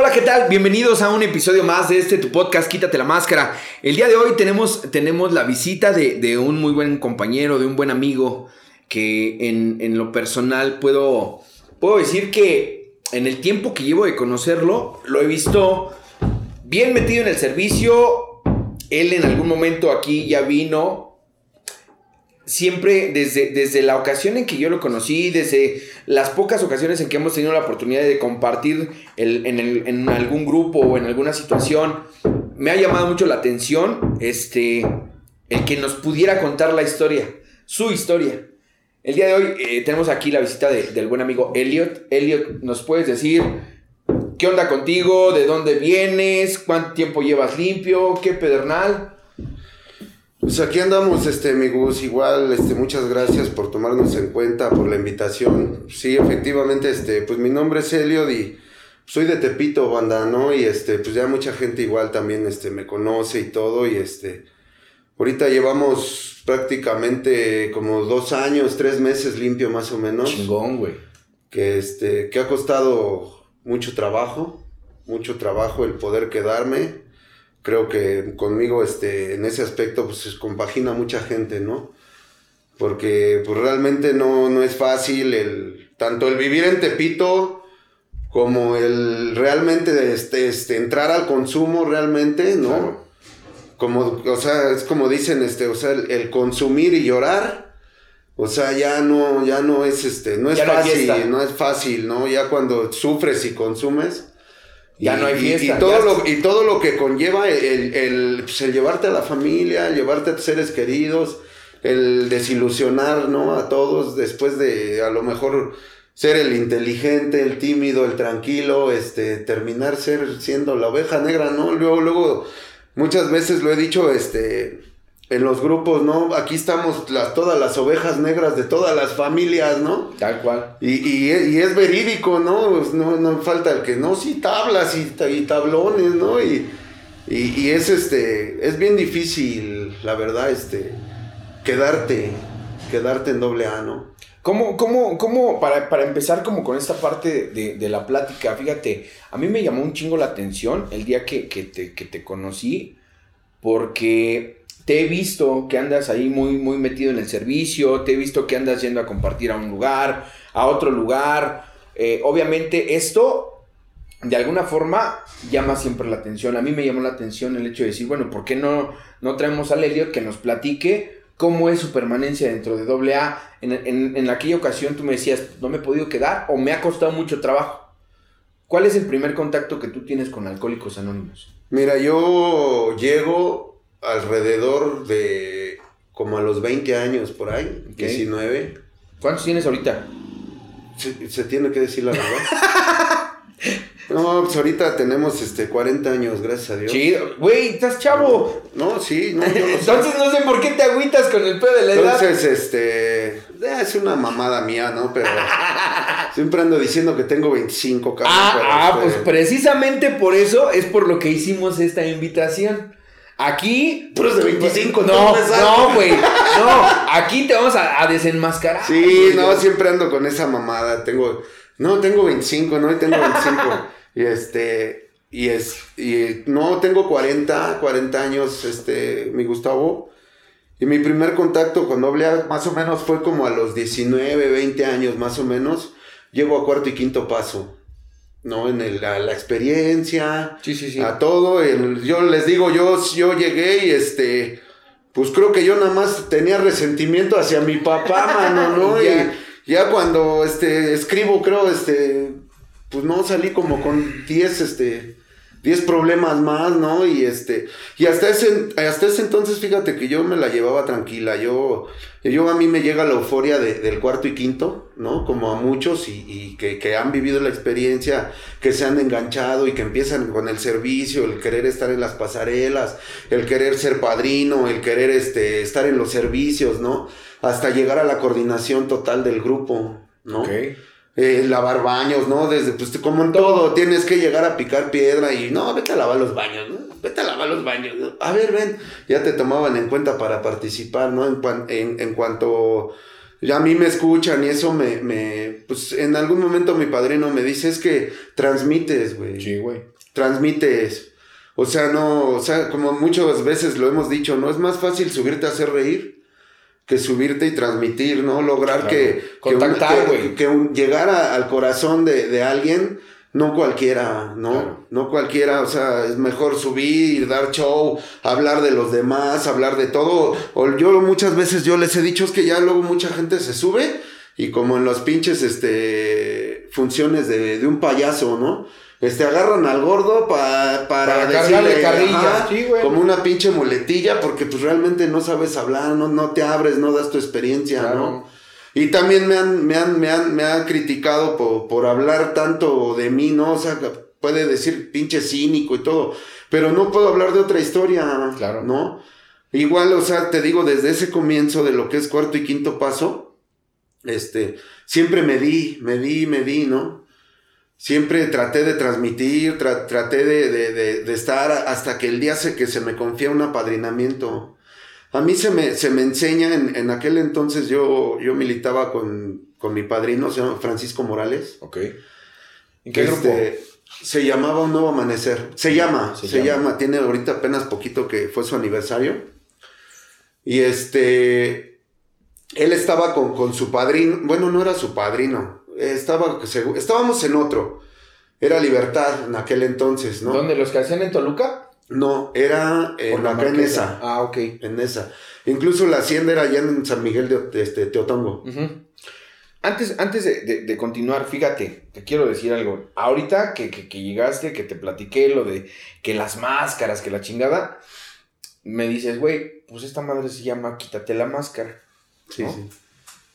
Hola, ¿qué tal? Bienvenidos a un episodio más de este tu podcast Quítate la Máscara. El día de hoy tenemos, tenemos la visita de, un muy buen compañero, de un buen amigo, que en, en, lo personal puedo, puedo decir que en el tiempo que llevo de conocerlo, lo he visto bien metido en el servicio. Él en algún momento aquí ya vino. Siempre desde, desde la ocasión en que yo lo conocí, desde las pocas ocasiones en que hemos tenido la oportunidad de compartir el, en, en, algún grupo o en alguna situación, me ha llamado mucho la atención este, el que nos pudiera contar la historia, su historia. El día de hoy eh, tenemos aquí la visita de, del buen amigo Elliot. Elliot, ¿nos puedes decir qué onda contigo? ¿De dónde vienes? ¿Cuánto tiempo llevas limpio? ¿Qué pedernal? Pues aquí andamos, este, mi Gus, igual, este, muchas gracias por tomarnos en cuenta, por la invitación. Sí, efectivamente, este, pues mi nombre es Elliot y soy de Tepito, banda, ¿no? Y este, pues ya mucha gente igual también, este, me conoce y todo, y este, ahorita llevamos prácticamente como dos años, tres meses limpio más o menos. Chingón, güey. Que este, que ha costado mucho trabajo, mucho trabajo el poder quedarme creo que conmigo este, en ese aspecto pues se compagina mucha gente, ¿no? Porque pues realmente no, no es fácil el, tanto el vivir en Tepito como el realmente este, este, entrar al consumo realmente, ¿no? Claro. Como, o sea, es como dicen, este, o sea, el, el, consumir y llorar, o sea, ya no, ya no es, este, no es ya fácil, no, no es fácil, ¿no? Ya cuando sufres y consumes, ya y, no hay fiesta. Y, y todo, lo, y todo lo que conlleva el, el, pues el, llevarte a la familia, llevarte a tus seres queridos, el desilusionar, ¿no? A todos después de a lo mejor ser el inteligente, el tímido, el tranquilo, este, terminar ser siendo la oveja negra, ¿no? Luego, luego, muchas veces lo he dicho, este, en los grupos, ¿no? Aquí estamos las, todas las ovejas negras de todas las familias, ¿no? Tal cual. Y, y, y es verídico, ¿no? Pues no, no falta el que, no, sí, tablas y, y tablones, ¿no? Y, y, y, es este, es bien difícil, la verdad, este, quedarte, quedarte en doble A, ¿no? ¿Cómo, cómo, cómo para, para empezar como con esta parte de, de, la plática, fíjate, a mí me llamó un chingo la atención el día que, que, te, que te conocí, porque te he visto que andas ahí muy, muy metido en el servicio, te he visto que andas yendo a compartir a un lugar, a otro lugar. Eh, obviamente esto, de alguna forma, llama siempre la atención. A mí me llamó la atención el hecho de decir, bueno, ¿por qué no, no traemos a Elliot que nos platique cómo es su permanencia dentro de AA? En, en, en aquella ocasión tú me decías, no me he podido quedar o me ha costado mucho trabajo. ¿Cuál es el primer contacto que tú tienes con Alcohólicos Anónimos? Mira, yo llego alrededor de como a los 20 años por ahí, okay. 19. ¿Cuántos tienes ahorita? Se, se tiene que decir la verdad. no, pues ahorita tenemos este 40 años, gracias a Dios. Chido. Güey, estás chavo. No, sí, no, yo Entonces no sé por qué te agüitas con el pedo de la edad. Entonces, este, es una mamada mía, ¿no? Pero siempre ando diciendo que tengo 25, cabrón. Ah, ah este... pues precisamente por eso es por lo que hicimos esta invitación. Aquí. Puros de 25, no. No, güey. No, aquí te vamos a, a desenmascarar. Sí, no, siempre ando con esa mamada. Tengo. No, tengo 25, no, y tengo 25. y este. Y es. Y no, tengo 40, 40 años, este, mi Gustavo. Y mi primer contacto cuando hablé más o menos fue como a los 19, 20 años más o menos. Llego a cuarto y quinto paso. ¿No? En el, a la experiencia, sí, sí, sí. a todo. El, yo les digo, yo, yo llegué y este, pues creo que yo nada más tenía resentimiento hacia mi papá, mano, ¿no? ya. Y ya cuando este, escribo, creo, este, pues no salí como con 10, este, 10 problemas más, ¿no? Y este, y hasta ese, hasta ese entonces, fíjate que yo me la llevaba tranquila, yo, yo a mí me llega la euforia de, del cuarto y quinto, ¿no? Como a muchos y, que, que, han vivido la experiencia, que se han enganchado y que empiezan con el servicio, el querer estar en las pasarelas, el querer ser padrino, el querer este, estar en los servicios, ¿no? Hasta llegar a la coordinación total del grupo, ¿no? Eh, lavar baños, ¿no? Desde, pues, como en todo, tienes que llegar a picar piedra y, no, vete a lavar los baños, ¿no? Vete a lavar los baños, ¿no? A ver, ven, ya te tomaban en cuenta para participar, ¿no? En, en, en cuanto ya a mí me escuchan y eso me, me, pues en algún momento mi padrino me dice, es que transmites, güey. Sí, güey. Transmites. O sea, no, o sea, como muchas veces lo hemos dicho, ¿no? Es más fácil subirte a hacer reír que subirte y transmitir, ¿no? Lograr Claro. que, que, un- Contactar, que- güey. que un- llegar a- al corazón de, de alguien, no cualquiera, ¿no? Claro. No cualquiera, o sea, es mejor subir, dar show, hablar de los demás, hablar de todo. O yo muchas veces yo les he dicho es que ya luego mucha gente se sube y como en los pinches, este, funciones de, de un payaso, ¿no? Este, agarran al gordo pa- para, Para decirle, carrilla, ajá, sí, güey. como una pinche muletilla, porque pues realmente no sabes hablar, no, no te abres, no das tu experiencia, Claro. ¿no? Y también me han, me han, me han, me han criticado por, por hablar tanto de mí, ¿no? O sea, puede decir pinche cínico y todo, pero no puedo hablar de otra historia, Claro. ¿no? Igual, o sea, te digo, desde ese comienzo de lo que es cuarto y quinto paso, este, siempre me di, me di, me di, ¿no? Siempre traté de transmitir, tra- traté de, de, de, de estar hasta que el día se, que se me confía un apadrinamiento. A mí se me, se me enseña, en, en aquel entonces yo, yo militaba con, con mi padrino, se llama Francisco Morales. Ok. ¿En qué grupo? Este, Se llamaba Un Nuevo Amanecer. Se llama, Se se, llama. llama. Tiene ahorita apenas poquito que fue su aniversario. Y este, él estaba con, con su padrino, bueno, no era su padrino, estaba, estábamos en otro. Era Libertad en aquel entonces, ¿no? ¿Dónde? ¿Los que hacían en Toluca? No, era en, la acá en esa. Ah, ok. En esa. Incluso la hacienda era allá en San Miguel de, de este, Teotongo. Antes, antes de, de- de continuar, fíjate, te quiero decir algo. Ahorita que, que- que llegaste, que te platiqué lo de que las máscaras, que la chingada, me dices, güey, pues esta madre se llama Quítate la máscara. Sí, ¿No? sí.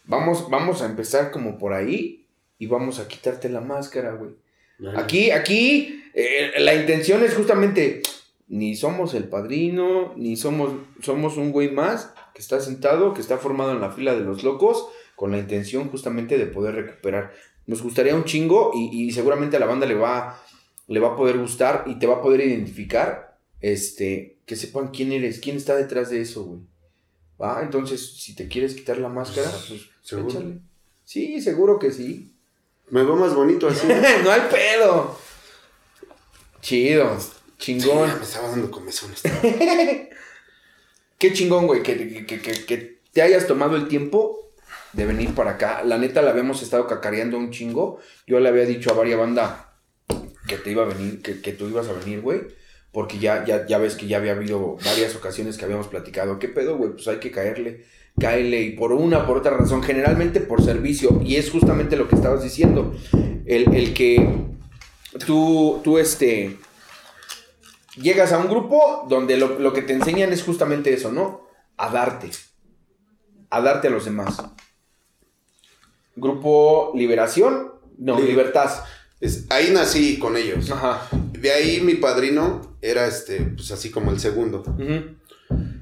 Vamos, vamos a empezar como por ahí y vamos a quitarte la máscara, güey. Vale. Aquí, aquí, eh, la intención es justamente, ni somos el padrino, ni somos, somos un güey más que está sentado, que está formado en la fila de los locos, con la intención justamente de poder recuperar. Nos gustaría un chingo y, y seguramente a la banda le va, le va a poder gustar y te va a poder identificar, este, que sepan quién eres, quién está detrás de eso, güey. ¿Va? Entonces, si te quieres quitar la máscara, pues ¿Seguro? échale. Sí, seguro que sí. Me veo más bonito así. no hay pedo. Chido, chingón. me estaba dando comezones. Qué chingón, güey, que, que- que- que- que te hayas tomado el tiempo de venir para acá. La neta la habíamos estado cacareando un chingo. Yo le había dicho a varias banda que te iba a venir, que, que tú ibas a venir, güey. Porque ya, ya, ya ves que ya había habido varias ocasiones que habíamos platicado. ¿Qué pedo, güey? Pues hay que caerle. Cáele. Y por una, por otra razón. Generalmente por servicio. Y es justamente lo que estabas diciendo. El, el que tú, tú, este llegas a un grupo donde lo, lo que te enseñan es justamente eso, ¿no? A darte. A darte a los demás. Grupo Liberación. No, Li- Libertad. Es- ahí nací con ellos. Ajá. De ahí mi padrino era este, pues así como el segundo.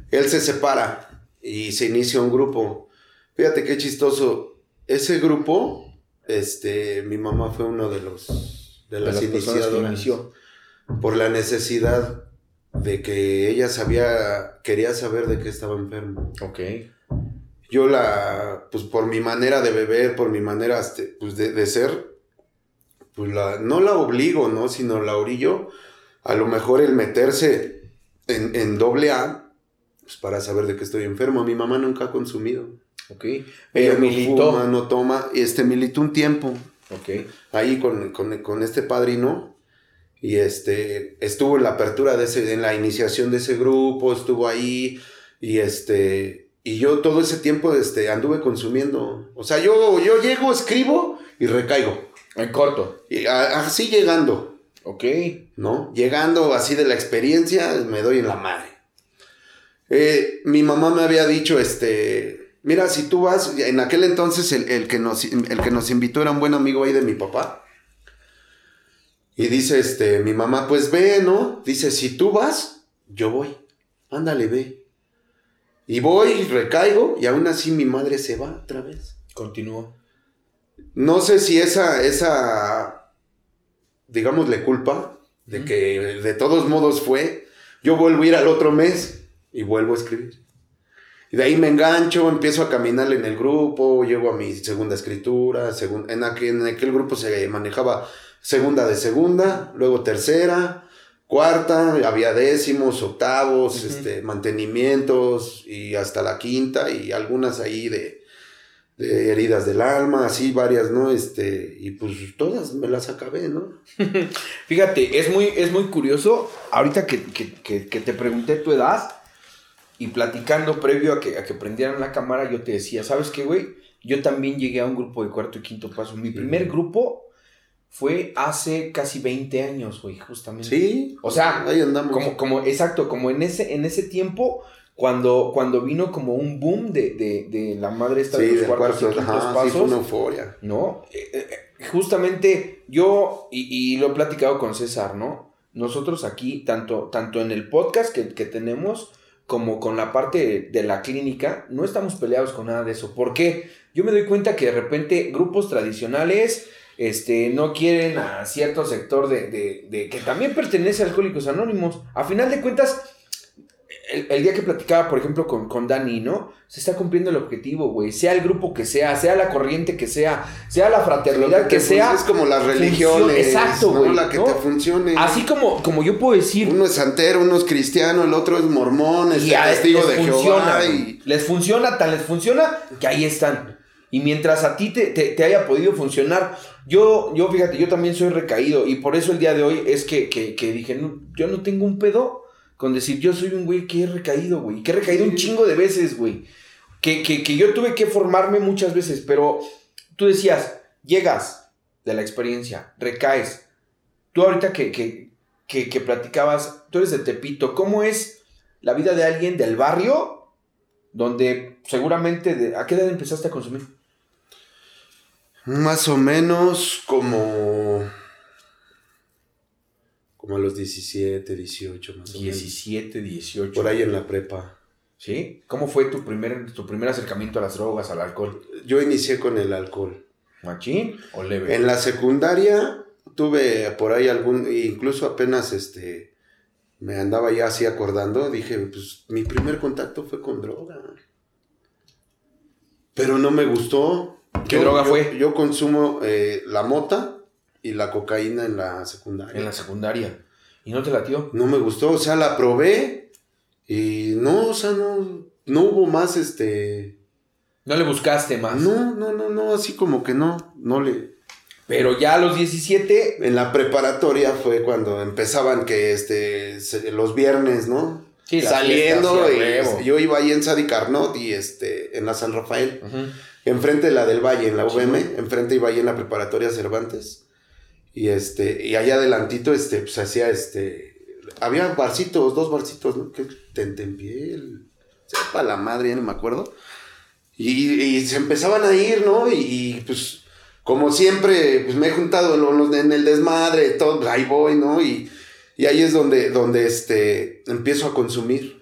Él se separa y se inicia un grupo. Fíjate qué chistoso. Ese grupo, este, mi mamá fue uno de los de De las, que iniciadoras inició. por la necesidad de que ella sabía, quería saber de qué estaba enfermo. Ok. Yo la, pues por mi manera de beber, por mi manera este, pues de, de ser, pues la, no la obligo, ¿no? Sino la orillo. A lo mejor el meterse en, en doble A, pues para saber de qué estoy enfermo. Mi mamá nunca ha consumido. Ok. Ella Pero no militó. fuma, no toma. Este, militó un tiempo Ok. ahí con, con, con este padrino. Y este, estuvo en la apertura de ese, en la iniciación de ese grupo, estuvo ahí. Y este, y yo todo ese tiempo este, anduve consumiendo. O sea, yo, yo llego, escribo y recaigo. En corto. Y a- así llegando, Ok. ¿no? Llegando así de la experiencia, me doy en la madre. Eh, mi mamá me había dicho, este, mira, si tú vas, en aquel entonces el, el que nos, el que nos invitó era un buen amigo ahí de mi papá. Y dice, este, mi mamá, pues ve, ¿no? Dice, si tú vas, yo voy. Ándale, ve. Y voy, recaigo, y aún así mi madre se va otra vez. Continuó. No sé si esa, esa, digámosle culpa, de que de todos modos fue, yo vuelvo a ir al otro mes y vuelvo a escribir. Y de ahí me engancho, empiezo a caminar en el grupo, llego a mi segunda escritura, en, aquel, en aquel grupo se manejaba segunda de segunda, luego tercera, cuarta, había décimos, octavos, este, mantenimientos y hasta la quinta y algunas ahí de, de, heridas del alma, así varias, ¿no? Este, y pues todas me las acabé, ¿no? Fíjate, es muy, es muy curioso, ahorita que, que, que te pregunté tu edad, y platicando previo a que, a que prendieran la cámara, yo te decía, ¿sabes qué, güey? Yo también llegué a un grupo de cuarto y quinto paso. Mi primer grupo fue hace casi 20 años, güey, justamente. Sí. O sea, ahí andamos. Como, como, exacto, como en ese, en ese tiempo, cuando, cuando vino como un boom de, de, de la madre esta de los cuartos y quintos pasos. Sí, fue una euforia. ¿No? Eh, eh, eh, justamente yo, y, y, lo he platicado con César, ¿no? Nosotros aquí, tanto, tanto en el podcast que, que tenemos, como con la parte de la clínica, no estamos peleados con nada de eso. ¿Por qué? Yo me doy cuenta que de repente grupos tradicionales este, no quieren a cierto sector de, de, de que también pertenece a Alcohólicos Anónimos. A final de cuentas, el, día que platicaba, por ejemplo, con, con Dani, ¿no? Se está cumpliendo el objetivo, güey. Sea el grupo que sea, sea la corriente que sea, sea la fraternidad que, sea. Es como las religiones. Exacto, güey. La que te funcione. Así como, como yo puedo decir. Uno es santero, uno es cristiano, el otro es mormón, es testigo de funciona, Jehová. Y... Les funciona, tan les funciona que ahí están. Y mientras a ti te, te, haya podido funcionar, yo, yo, fíjate, yo también soy recaído. Y por eso el día de hoy es que, que, que dije, no, yo no tengo un pedo con decir, yo soy un güey que he recaído, güey. Que he recaído un chingo de veces, güey. Que, que, que yo tuve que formarme muchas veces, pero tú decías, llegas de la experiencia, recaes. Tú ahorita que, que, que, que platicabas, tú eres de Tepito, ¿cómo es la vida de alguien del barrio donde seguramente, de, ¿a qué edad empezaste a consumir? Más o menos como como a los 17, 18 más o menos. 17, 18. Por ahí en la prepa. ¿Sí? ¿Cómo fue tu primer, tu primer acercamiento a las drogas, al alcohol? Yo inicié con el alcohol. ¿Machín o leve? En la secundaria tuve por ahí algún, incluso apenas este, me andaba ya así acordando, dije, pues mi primer contacto fue con droga. Pero no me gustó. ¿Qué droga fue? Yo consumo eh, la mota y la cocaína en la secundaria. En la secundaria. ¿Y no te latió? No me gustó, o sea, la probé y no, o sea, no, no hubo más, este... ¿No le buscaste más? No, no, no, no, así como que no, no le... Pero ya a los 17... En la preparatoria fue cuando empezaban que, este, los viernes, ¿no? Sí, Saliendo, y, yo iba ahí en Sadi Carnot y, este, en la San Rafael. Enfrente de la del Valle, en la UVM, enfrente iba ahí en la preparatoria Cervantes. Y este, y allá adelantito, este, pues hacía este. Había barcitos, dos barcitos, ¿no? Que tentempiel. Sepa la madre, ya no me acuerdo. Y, y, se empezaban a ir, ¿no? Y, pues, como siempre, pues me he juntado en, en el desmadre, todo, pues, ahí voy, ¿no? Y, y ahí es donde, donde este, empiezo a consumir.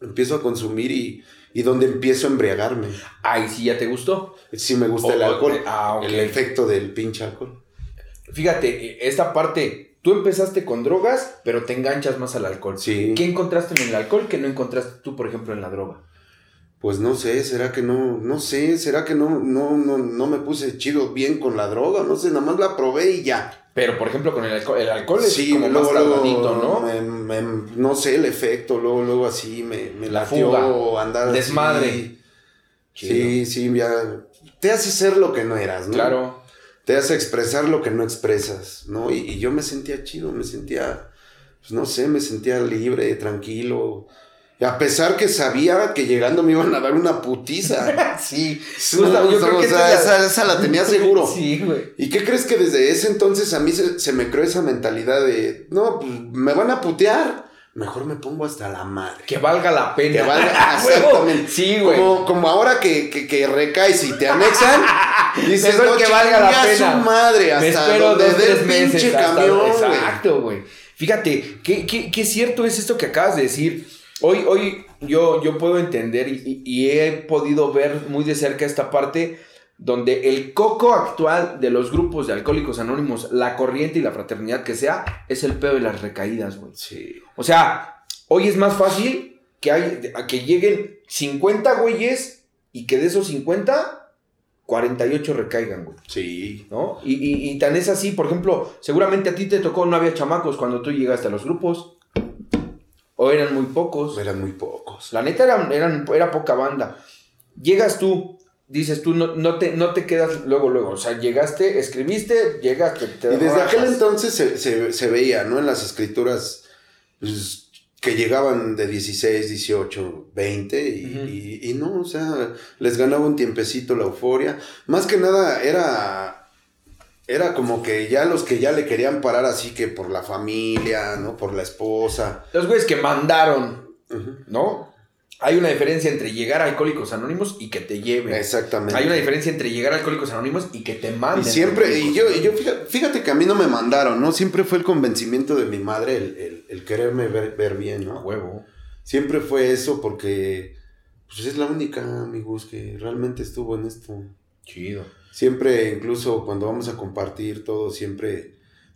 Empiezo a consumir y, y donde empiezo a embriagarme. Ay, sí, ya te gustó. Sí, me gusta el alcohol. Ah, El efecto del pinche alcohol fíjate, e, esta parte, tú empezaste con drogas, pero te enganchas más al alcohol. Sí. ¿Qué encontraste en el alcohol que no encontraste tú, por ejemplo, en la droga? Pues no sé, será que no, no sé, será que no, no, no, no me puse chido bien con la droga, no sé, nada más la probé y ya. Pero, por ejemplo, con el alcohol, el alcohol es como más tardadito, ¿no? no sé, el efecto, luego, luego así me, me la latió andar Desmadre. Sí, sí, ya te hace ser lo que no eras, ¿no? Claro te hace expresar lo que no expresas, ¿no? Y, yo me sentía chido, me sentía, pues no sé, me sentía libre, tranquilo. Y a pesar que sabía que llegando me iban a dar una putiza. sí. yo creo que esa, la tenía seguro. sí, güey. ¿Y qué crees que desde ese entonces a mí se, se me creó esa mentalidad de, no, pues me van a putear? mejor me pongo hasta la madre. Que valga la pena. Que valga, exactamente. sí, güey. Como, como, ahora que, que, que, recaes y te anexan, dices, no, que valga la pena. su madre hasta me espero donde dos, pinche camión, Exacto, güey. Fíjate, qué, qué, qué cierto es esto que acabas de decir. Hoy, hoy yo, yo puedo entender y, y he podido ver muy de cerca esta parte donde el coco actual de los grupos de alcohólicos anónimos, la corriente y la fraternidad que sea, es el pedo de las recaídas, güey. Sí. O sea, hoy es más fácil que, hay, que lleguen 50 güeyes y que de esos 50, 48 recaigan, güey. Sí. ¿No? Y, y, y tan es así, por ejemplo, seguramente a ti te tocó, no había chamacos cuando tú llegaste a los grupos. O eran muy pocos. Eran muy pocos. La neta eran, eran, era poca banda. Llegas tú, dices tú, no, no, te, no te quedas luego, luego. O sea, llegaste, escribiste, llegaste. Te Y desde aquel entonces se, se- se veía, ¿no? En las escrituras pues, que llegaban de 16, 18, 20 y, y- y no, o sea, les ganaba un tiempecito la euforia. Más que nada era... Era como que ya los que ya le querían parar así que por la familia, ¿no? Por la esposa. Los güeyes que mandaron. ¿no? Hay una diferencia entre llegar a Alcohólicos Anónimos y que te lleven. Exactamente. Hay una diferencia entre llegar a Alcohólicos Anónimos y que te Y manden. siempre, y yo, y yo fíjate, fíjate que a mí no me mandaron, ¿no? Siempre fue el convencimiento de mi madre el, el- el quererme ver, ver bien. A ¿no? huevo. Siempre fue eso porque pues es la única, amigos, que realmente estuvo en esto. Chido. Siempre, incluso cuando vamos a compartir todo, siempre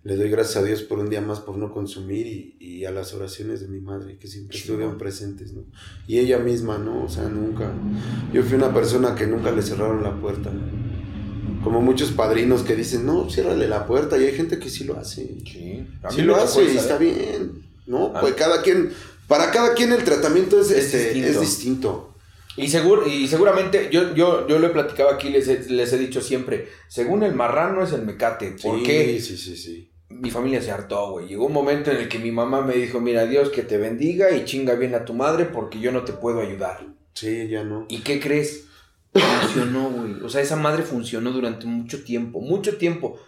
le doy gracias a Dios por un día más por no consumir y, y a las oraciones de mi madre que siempre estuvieron presentes, ¿no? Y ella misma, ¿no? O sea, nunca. Yo fui una persona que nunca le cerraron la puerta. Como muchos padrinos que dicen, no, ciérrale la puerta, y hay gente que sí lo hace. Sí. Sí lo hace y está bien, ¿no? Ah. Pues cada quien, para cada quien el tratamiento es, Es este, distinto. es distinto. Y, seguro, y seguramente, yo, yo, yo lo he platicado aquí, les he, les he dicho siempre, según el marrano es el mecate. ¿Por Sí, qué? Sí, sí, sí. Mi familia se hartó, güey. Llegó un momento en el que mi mamá me dijo, mira, Dios que te bendiga y chinga bien a tu madre porque yo no te puedo ayudar. Sí, ya no. ¿Y qué crees? Funcionó, güey. O sea, esa madre funcionó durante mucho tiempo, mucho tiempo.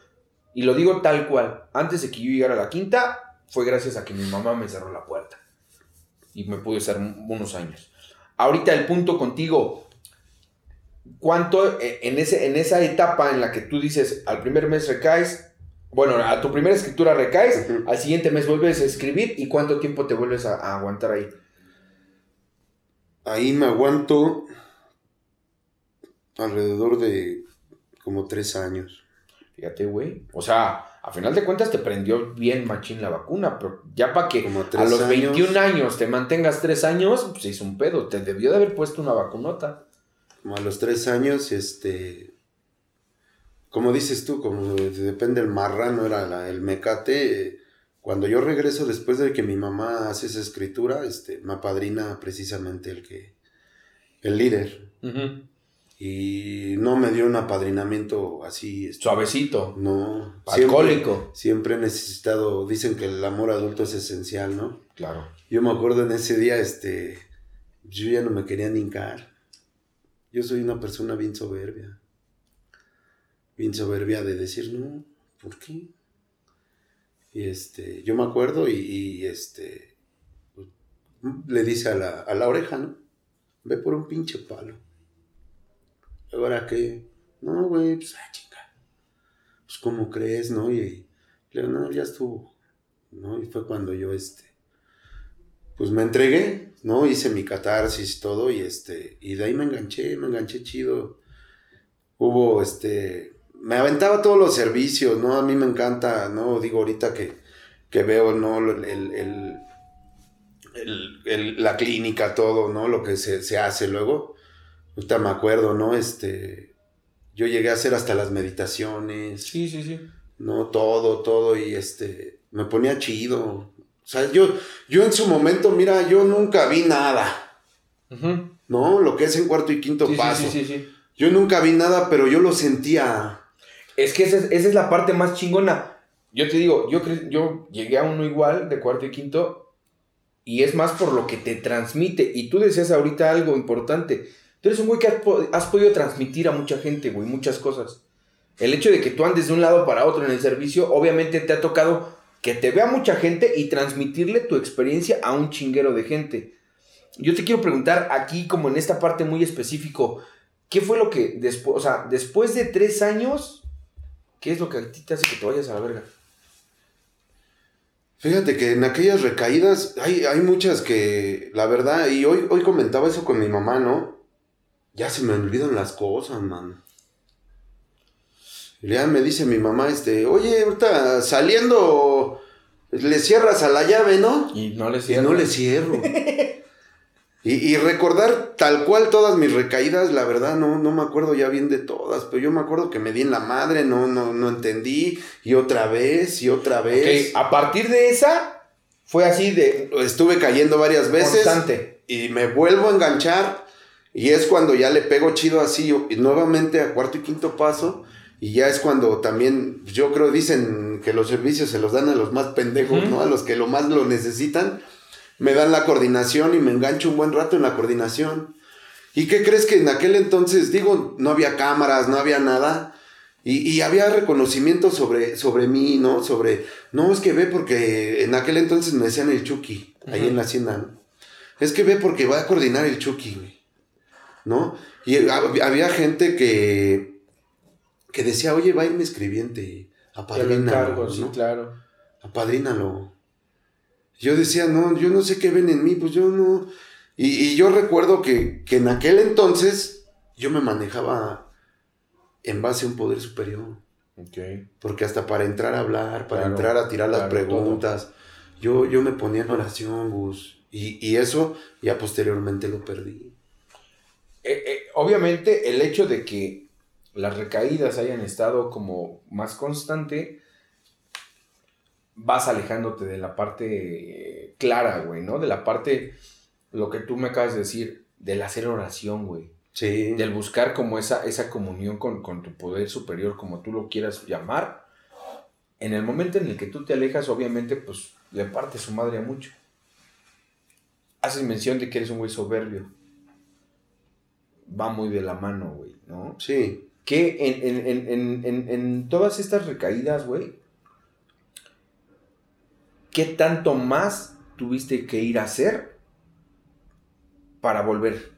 Y lo digo tal cual. Antes de que yo llegara a la quinta, fue gracias a que mi mamá me cerró la puerta. Y me pude estar un- unos años. Ahorita el punto contigo. ¿Cuánto eh, en, ese, en esa etapa en la que tú dices al primer mes recaes? Bueno, a tu primera escritura recaes, al siguiente mes vuelves a escribir y cuánto tiempo te vuelves a, a aguantar ahí. Ahí me aguanto alrededor de como tres años. Fíjate, güey. O sea, a final de cuentas te prendió bien machín la vacuna, pero ya para que Como a tres los años. 21 años te mantengas 3 años, pues se hizo un pedo. Te debió de haber puesto una vacunota. Como a los tres años, este. Como dices tú, como de- depende el marrano, era la- el mecate. eh, Cuando yo regreso después de que mi mamá hace esa escritura, este, me apadrina precisamente el que. el líder. Y no me dio un apadrinamiento así. este, Suavecito. No. Alcohólico. Siempre he necesitado. Dicen que el amor adulto es esencial, ¿no? Claro. Yo me acuerdo en ese día, este, yo ya no me quería ni hincar. Yo soy una persona bien soberbia. Bien soberbia de decir, no, ¿por qué? Y este, yo me acuerdo y, este, le dice a la, a la oreja, ¿no? Ve por un pinche palo. ¿Ahora qué? No, güey, pues, ah, chinga. Pues, ¿cómo crees, no? Y le no, ya estuvo. ¿No? Y fue cuando yo, este, pues me entregué, ¿no? Hice mi catarsis y todo y este, y de ahí me enganché, me enganché chido. Hubo, este, me aventaba todos los servicios, ¿no? A mí me encanta, ¿no? Digo ahorita que, que veo, ¿no? El, el, el- la clínica, todo, ¿no? Lo que se, se hace luego. Ahorita me acuerdo, ¿no? Este, yo llegué a hacer hasta las meditaciones. Sí, sí, sí. No, todo, todo, y este, me ponía chido. O sea, yo, yo en su momento, mira, yo nunca vi nada. ¿no? Lo que es en cuarto y quinto Sí, sí, paso. sí, sí, sí. Yo nunca vi nada, pero yo lo sentía. Es que esa es, esa es la parte más chingona. Yo te digo, yo, yo llegué a uno igual de cuarto y quinto y es más por lo que te transmite. Y tú decías ahorita algo importante. Tú eres un güey que has podido transmitir a mucha gente, güey, muchas cosas. El hecho de que tú andes de un lado para otro en el servicio, obviamente te ha tocado que te vea mucha gente y transmitirle tu experiencia a un chinguero de gente. Yo te quiero preguntar aquí, como en esta parte muy específico, ¿qué fue lo que después, o sea, después de tres años, qué es lo que a ti te hace que te vayas a la verga? Fíjate que en aquellas recaídas hay, hay muchas que, la verdad, y hoy, hoy comentaba eso con mi mamá, ¿no? Ya se me olvidan las cosas, man. Y ya me dice mi mamá, este, oye, ahorita saliendo, le cierras a la llave, ¿no? Y no le Y no le cierro. Y, recordar tal cual todas mis recaídas, la verdad no, no me acuerdo ya bien de todas, pero yo me acuerdo que me di en la madre, no, no, no entendí, y otra vez, y otra vez. A partir de esa, fue así de... Estuve cayendo varias veces. Constante. Y me vuelvo a enganchar, y es cuando ya le pego chido así, y nuevamente a cuarto y quinto paso, y ya es cuando también, yo creo, dicen que los servicios se los dan a los más pendejos, ¿no? A los que lo más lo necesitan me dan la coordinación y me engancho un buen rato en la coordinación. ¿Y qué crees que en aquel entonces, digo, no había cámaras, no había nada? Y, había reconocimiento sobre, sobre mí, ¿no? Sobre, no, es que ve porque en aquel entonces me decían el Chucky, ahí en la hacienda, ¿no? Es que ve porque va a coordinar el Chucky, ¿no? Y había gente que, que decía, oye, va a ir mi escribiente, apadrínalo, ¿no? sí, claro. Apadrínalo. Yo decía, no, yo no sé qué ven en mí, pues yo no. Y, yo recuerdo que, en aquel entonces yo me manejaba en base a un poder superior. Okay. Porque hasta para entrar a hablar, para entrar a tirar las preguntas, yo, yo me ponía en oración, Gus. Y, eso ya posteriormente lo perdí. Eh, eh, obviamente el hecho de que las recaídas hayan estado como más constante vas alejándote de la parte clara, güey, ¿no? De la parte, lo que tú me acabas de decir, del hacer oración, güey. Sí. Del buscar como esa, esa comunión con, tu poder superior, como tú lo quieras llamar. En el momento en el que tú te alejas, obviamente, pues le parte su madre a mucho. Haces mención de que eres un güey soberbio. Va muy de la mano, güey, ¿no? Sí. Que en, en, en todas estas recaídas, güey, ¿qué tanto más tuviste que ir a hacer para volver?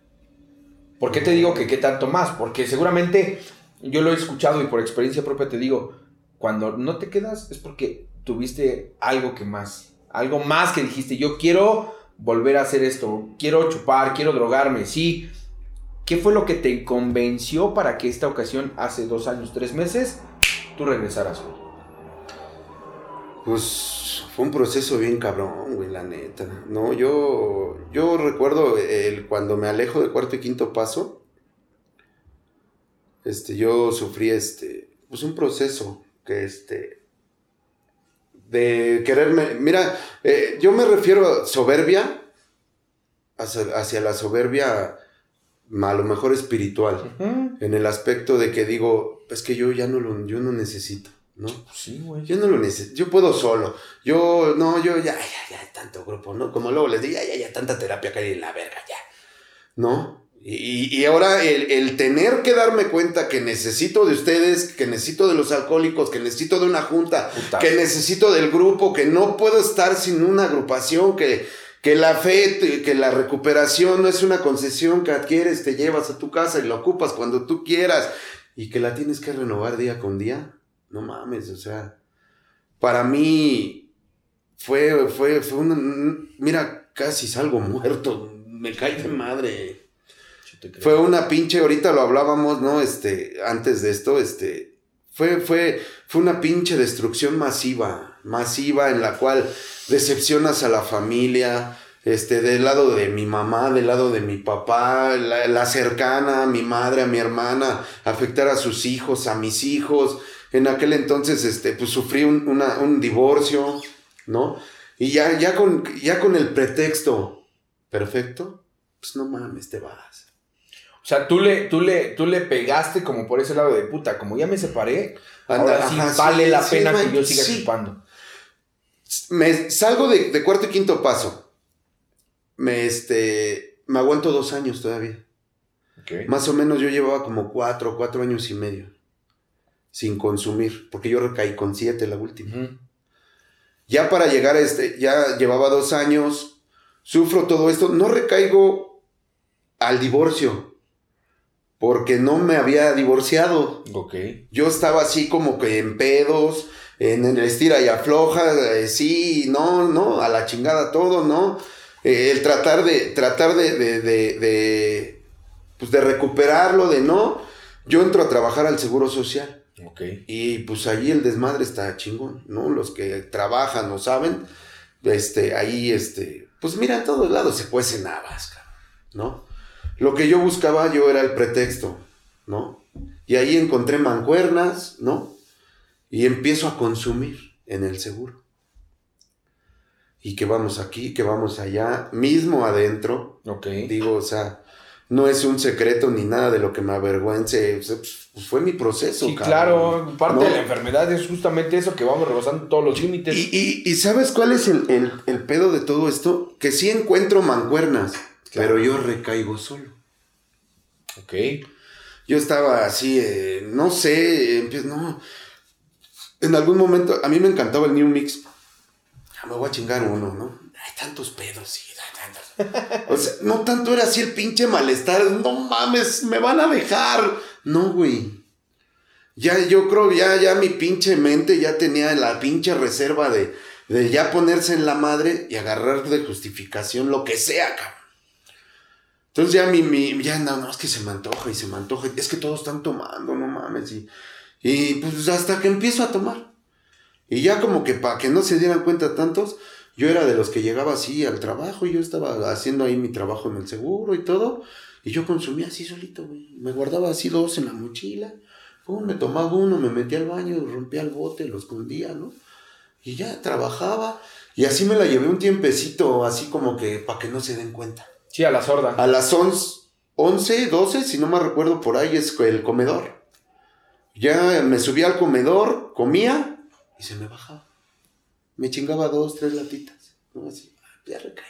¿Por qué te digo que qué tanto más? Porque seguramente yo lo he escuchado y por experiencia propia te digo, cuando no te quedas es porque tuviste algo que más, algo más que dijiste, yo quiero volver a hacer esto, quiero chupar, quiero drogarme, sí. ¿Qué fue lo que te convenció para que esta ocasión, hace dos años, tres meses, tú regresaras? Pues fue un proceso bien cabrón, güey, la neta. No, yo, yo recuerdo el, cuando me alejo de cuarto y quinto paso, este, yo sufrí este, pues un proceso que este, de quererme, mira, eh, yo me refiero a soberbia, hacia, la soberbia a lo mejor espiritual, en el aspecto de que digo, es que yo ya no lo, yo no necesito. ¿No? Sí, güey. Yo no lo necesito, yo puedo solo. Yo, no, yo ya, ya, ya, tanto grupo, ¿no? Como luego les digo, ya, ya, ya, tanta terapia que hay en la verga, ya. ¿No? Y, y ahora el, el, tener que darme cuenta que necesito de ustedes, que necesito de los alcohólicos, que necesito de una junta, que necesito del grupo, que no puedo estar sin una agrupación, que, que la fe, que la recuperación no es una concesión que adquieres, te llevas a tu casa y la ocupas cuando tú quieras y que la tienes que renovar día con día no mames, o sea, para mí fue, fue, fue una, mira, casi salgo muerto, me cae de madre. Fue una pinche, ahorita lo hablábamos, ¿no? Este, antes de esto, este, fue, fue, fue una pinche destrucción masiva, masiva en la cual decepcionas a la familia, este, del lado de mi mamá, del lado de mi papá, la, la cercana, a mi madre, a mi hermana, afectar a sus hijos, a mis hijos, en aquel entonces, este, pues sufrí un, un divorcio, ¿no? Y ya, ya, con, ya con el pretexto perfecto, pues no mames, te vas. O sea, tú le, tú le, tú le pegaste como por ese lado de puta, como ya me separé, ahora sí vale la pena que yo siga chupando. Me salgo de, cuarto y quinto paso. Me, este, me aguanto dos años todavía. Más o menos yo llevaba como cuatro, cuatro años y medio sin consumir, porque yo recaí con siete la última. Ya para llegar a este, ya llevaba dos años, sufro todo esto, no recaigo al divorcio, porque no me había divorciado. Ok. Yo estaba así como que en pedos, en el estira y afloja, eh, sí, no, no, a la chingada todo, ¿no? Eh, el tratar de, tratar de, de, de, de, pues de recuperarlo, de no. Yo entro a trabajar al Seguro Social. Y pues allí el desmadre está chingón, ¿no? Los que trabajan o saben, este, ahí, este, pues mira, en todos lados se cuecen habas, ¿no? Lo que yo buscaba yo era el pretexto, ¿no? Y ahí encontré mancuernas, ¿no? Y empiezo a consumir en el seguro. Y que vamos aquí, que vamos allá, mismo adentro. Ok. Digo, o sea, no es un secreto ni nada de lo que me avergüence. pues, pues, fue mi proceso. Sí, cabrón. claro, parte ¿No? de la enfermedad es justamente eso, que vamos rebasando todos los límites. Y, y- y ¿sabes cuál es el, el- el pedo de todo esto? Que sí encuentro mancuernas, Claro. pero yo recaigo solo. Ok. Yo estaba así, eh, no sé, empiezo, no. En algún momento, a mí me encantaba el New Mix. Ya me voy a chingar uno, ¿no? Hay tantos pedos, sí, hay tantos. O sea, no tanto era así el pinche malestar, no mames, me van a dejar. No, güey. Ya, yo creo, ya, ya mi pinche mente ya tenía la pinche reserva de, de ya ponerse en la madre y agarrar de justificación lo que sea, cabrón. Entonces ya mi, mi, ya no, no, es que se me antoja y se me antoja. Es que todos están tomando, no mames. Y, y pues hasta que empiezo a tomar. Y ya como que para que no se dieran cuenta tantos, yo era de los que llegaba así al trabajo, yo estaba haciendo ahí mi trabajo en el seguro y todo, y yo consumía así solito, güey. Me guardaba así dos en la mochila, pum, me tomaba uno, me metía al baño, rompía el bote, lo escondía, ¿no? Y ya trabajaba, y así me la llevé un tiempecito, así como que para que no se den cuenta. Sí, a la sorda. A las 11, 11, 12, si no me recuerdo por ahí, es el comedor. Ya me subía al comedor, comía y se me bajaba. Me chingaba dos, tres latitas. ¿no? Así, ya recaía.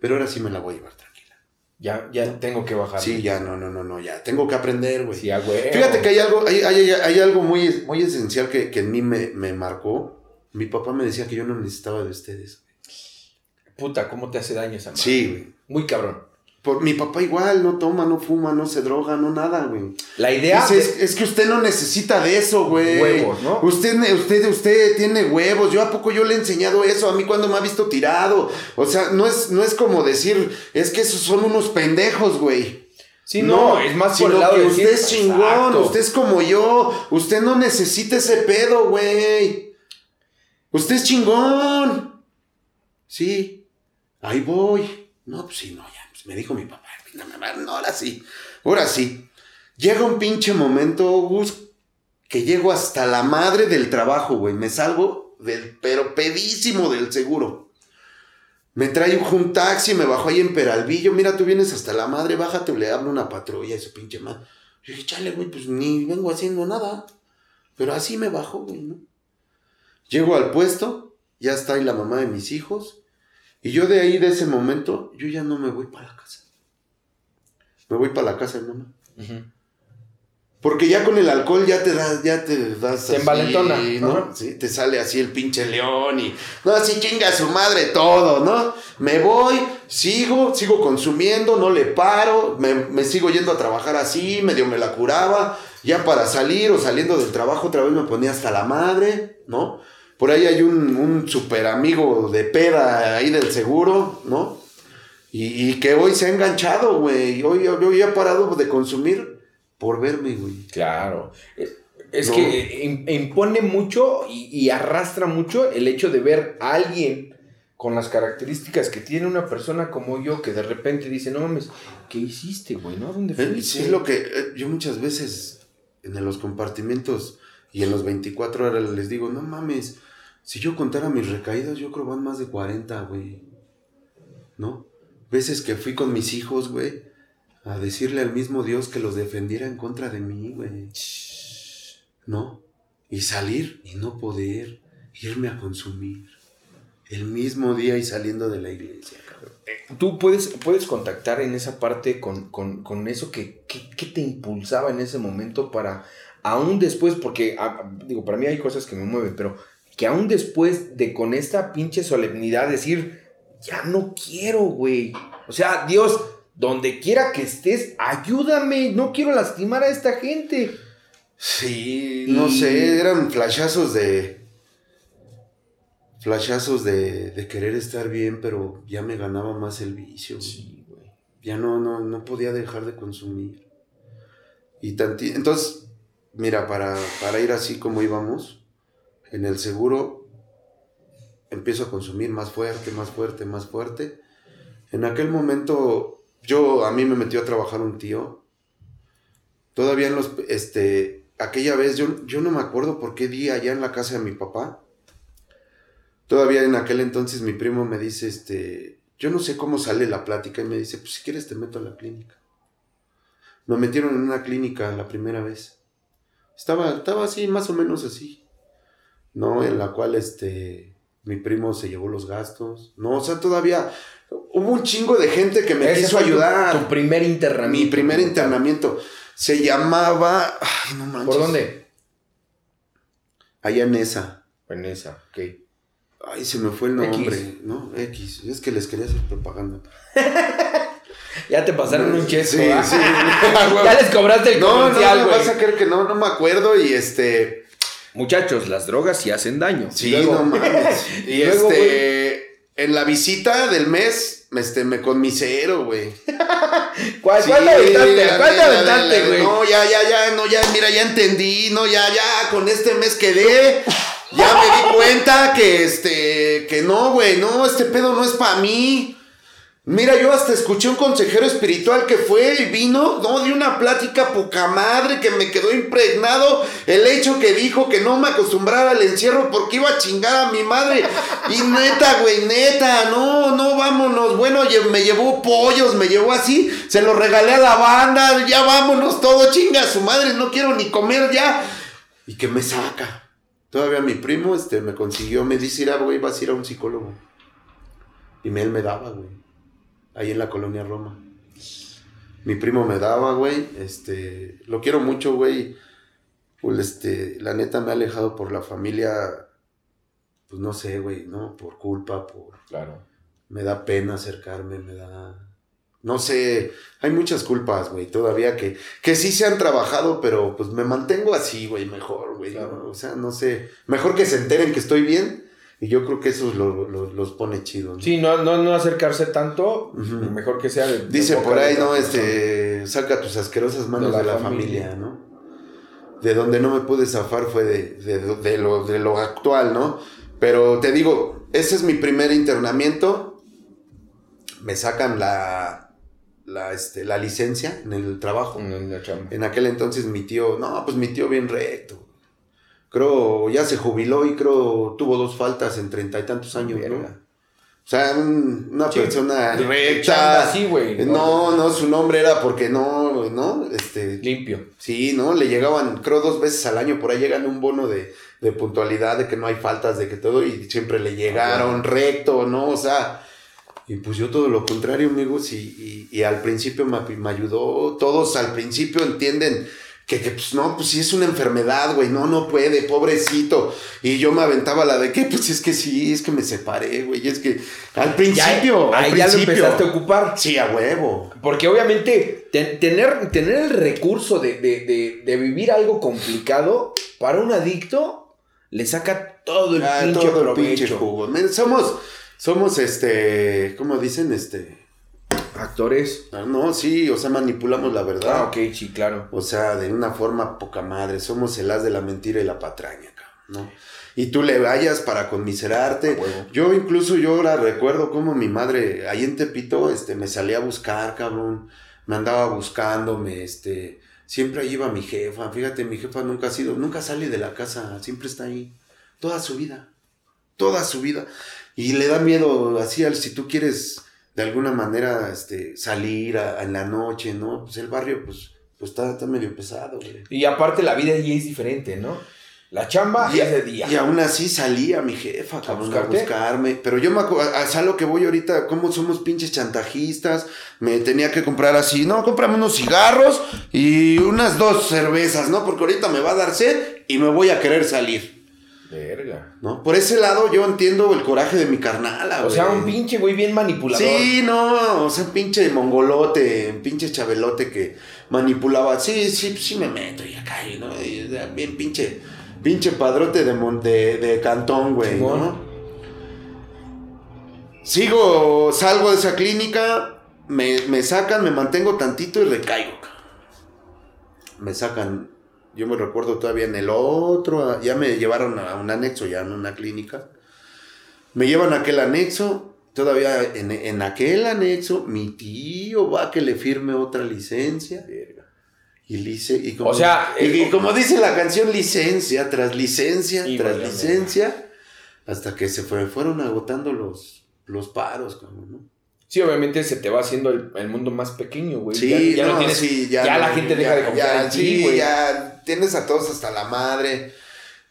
Pero ahora sí me la voy a llevar tranquila. Ya, ya tengo que bajar. Sí, ya, no, no, no, no, ya. Tengo que aprender, güey. Sí, huevo. Fíjate que hay algo, hay, hay- hay algo muy, muy esencial que, que en mí me, me marcó. Mi papá me decía que yo no necesitaba de ustedes. Puta, ¿cómo te hace daño esa madre? Sí, güey. Muy cabrón. Por, mi papá igual, no toma, no fuma, no se droga, no nada, güey. La idea de- es, es que usted no necesita de eso, güey. Huevos, ¿no? Usted, usted, usted tiene huevos. Yo a poco yo le he enseñado eso. A mí cuando me ha visto tirado. O sea, no es, no es como decir, es que esos son unos pendejos, güey. Sí, no, es más por el lado que de usted decir, es chingón, exacto. usted es como yo. Usted no necesita ese pedo, güey. Usted es chingón. Sí, ahí voy. No, pues sí, no, ya. Pues me dijo mi papá, ahora sí. Ahora sí. Llega un pinche momento, Gus, que llego hasta la madre del trabajo, güey. Me salgo del, pero pedísimo del seguro. Me trae un taxi, me bajó ahí en Peralvillo. Mira, tú vienes hasta la madre, bájate le hablo una patrulla, ese pinche madre. Yo dije, chale, güey, pues ni vengo haciendo nada. Pero así me bajó, güey, ¿no? Llego al puesto, ya está ahí la mamá de mis hijos. Y yo de ahí, de ese momento, yo ya no me voy para la casa. Me voy para la casa de mamá. Porque ya con el alcohol ya te das, ya te das Te envalentona, ¿no? ajá. Sí, te sale así el pinche león y. No, así chinga a su madre todo, ¿no? Me voy, sigo, sigo consumiendo, no le paro, me, me sigo yendo a trabajar así, medio me la curaba. Ya para salir o saliendo del trabajo otra vez me ponía hasta la madre, ¿no? Por ahí hay un, un super amigo de peda ahí del seguro, ¿no? Y, y que hoy se ha enganchado, güey. Hoy, hoy ha parado de consumir por verme, güey. Claro. Eh, Es No. que im- impone mucho y, y arrastra mucho el hecho de ver a alguien con las características que tiene una persona como yo que de repente dice, no mames, ¿qué hiciste, güey? ¿No? ¿Dónde Eh, fuiste? Sí, es lo que eh, yo muchas veces en los compartimentos y en los 24 horas les digo, no mames, si yo contara mis recaídas, yo creo van más de 40, güey. ¿No? Veces que fui con mis hijos, güey, a decirle al mismo Dios que los defendiera en contra de mí, güey. ¿No? Y salir y no poder, irme a consumir. El mismo día y saliendo de la iglesia, cabrón. Tú puedes, puedes contactar en esa parte con, con- con eso que, que- que te impulsaba en ese momento para, aún después, porque, ah, digo, para mí hay cosas que me mueven, pero que aún después de con esta pinche solemnidad decir, ya no quiero, güey. O sea, Dios, donde quiera que estés, ayúdame, no quiero lastimar a esta gente. Sí, Y- no sé, eran flashazos de. Flashazos de, de querer estar bien, pero ya me ganaba más el vicio. Sí, güey. Ya no, no, no podía dejar de consumir. Y tanti- Entonces, mira, para, para ir así como íbamos, en el seguro empiezo a consumir más fuerte, más fuerte, más fuerte. En aquel momento yo, a mí me metió a trabajar un tío. Todavía en los, este, aquella vez, yo, yo no me acuerdo por qué día allá en la casa de mi papá. Todavía en aquel entonces mi primo me dice, este, yo no sé cómo sale la plática y me dice, pues si quieres te meto a la clínica. Me metieron en una clínica la primera vez. Estaba, estaba así, más o menos así. ¿No? En la cual este, mi primo se llevó los gastos. No, o sea, todavía hubo un chingo de gente que me quiso ayudar. Tu, primer internamiento. Mi primer internamiento. Se llamaba. Ay, no manches. ¿Por dónde? Allá en esa. En esa, ok. Ay, se me fue el nombre, ¿no? X. Es que les quería hacer propaganda. ya te pasaron un cheso. Sí, sí. ya les cobraste el no, comercial, No, no, vas a creer que no, no me acuerdo y este... Muchachos, las drogas sí hacen daño. Sí, no mames. y, este... En la visita del mes, este, me conmisero, güey. ¿Cuál, sí, ¿Cuál aventaste? ¿Cuál aventaste, güey? No, ya, ya, ya, no, ya, mira, ya entendí, no, ya, ya, con este mes quedé. Ya me di cuenta que este, que no, güey, no, este pedo no es para mí. Mira, yo hasta escuché un consejero espiritual que fue y vino, no, de una plática poca madre que me quedó impregnado el hecho que dijo que no me acostumbrara al encierro porque iba a chingar a mi madre. Y neta, güey, neta, no, no, vámonos. Bueno, me llevó pollos, me llevó así, se lo regalé a la banda, ya vámonos todo, chinga su madre, no quiero ni comer ya. Y que me saca. Todavía mi primo este, me consiguió, me dice, güey, vas a ir a un psicólogo. Y él me daba, güey. Ahí en la colonia Roma. Mi primo me daba, güey. Este, lo quiero mucho, güey. Pues, este, la neta me ha alejado por la familia. Pues no sé, güey, ¿no? Por culpa, por. Claro. Me da pena acercarme, me da no sé, hay muchas culpas, güey, todavía que, que sí se han trabajado, pero pues me mantengo así, güey, mejor, güey. O sea, no sé, mejor que se enteren que estoy bien y yo creo que eso los pone chido. Sí, no, no, no acercarse tanto, mejor que sea de... Dice por ahí, ¿no? Este, saca tus asquerosas manos de la, familia. ¿no? De donde no me pude zafar fue de, lo, de lo actual, ¿no? Pero te digo, ese es mi primer internamiento. Me sacan la, la, este, la licencia en el trabajo. En, aquel entonces mi tío, no, pues mi tío bien recto. Creo, ya se jubiló y creo tuvo dos faltas en treinta y tantos años, ¿no? O sea, una persona recta. Sí, güey. ¿no? no, su nombre era porque no, ¿no? Este. Limpio. Sí, ¿no? Le llegaban, creo, dos veces al año, por ahí llegan un bono de, de puntualidad, de que no hay faltas, de que todo, y siempre le llegaron recto, ¿no? O sea, y pues yo todo lo contrario, amigos, y, y, al principio me, me, ayudó, todos al principio entienden que, que, pues no, pues sí es una enfermedad, güey, no, no puede, pobrecito. Y yo me aventaba la de que, pues es que sí, es que me separé, güey, es que al principio, ya, al ya lo empezaste a ocupar. Sí, a huevo. Porque obviamente tener, tener el recurso de, de, de, de, vivir algo complicado para un adicto le saca todo el ah, pinche todo El pinche jugo. Somos somos, este, ¿cómo dicen? Este... Actores. Ah, no, sí, o sea, manipulamos la verdad. Ah, ok, sí, claro. O sea, de una forma poca madre. Somos el as de la mentira y la patraña, ¿no? Y tú le vayas para conmiserarte. Yo incluso yo ahora recuerdo como mi madre, ahí en Tepito, este, me salía a buscar, cabrón. Me andaba buscándome, este. Siempre ahí iba mi jefa. Fíjate, mi jefa nunca ha sido, nunca sale de la casa, siempre está ahí. Toda su vida. Toda su vida. Y le da miedo, así, al, si tú quieres de alguna manera este, salir en la noche, ¿no? Pues el barrio, pues, pues está, está medio pesado, güey. Y aparte la vida allí es diferente, ¿no? La chamba y, es de día. Y aún así salía mi jefa, a, buscarme. Pero yo me acuerdo, a, lo que voy ahorita, cómo somos pinches chantajistas. Me tenía que comprar así, no, cómprame unos cigarros y unas dos cervezas, ¿no? Porque ahorita me va a dar sed y me voy a querer salir. Verga. ¿No? Por ese lado yo entiendo el coraje de mi carnal. O sea, un pinche güey bien manipulador. Sí, no, o sea, un pinche mongolote, un pinche chabelote que manipulaba. Sí, sí, sí me meto y acá, ¿no? bien pinche, pinche padrote de, de, de cantón, güey, ¿no? Sigo, salgo de esa clínica, me, me sacan, me mantengo tantito y recaigo. Me sacan yo me recuerdo todavía en el otro, ya me llevaron a un anexo, ya en una clínica. Me llevan a aquel anexo todavía en, aquel anexo, mi tío va a que le firme otra licencia. Y, lice, y, como, o sea, y, como dice la canción, licencia tras licencia tras licencia, hasta que se fueron agotando los, los paros, como, ¿no? Sí, obviamente se te va haciendo el, mundo más pequeño, güey. Sí, ya, no, tienes, ya, la gente deja de confiar en ti, güey. Ya tienes a todos hasta la madre.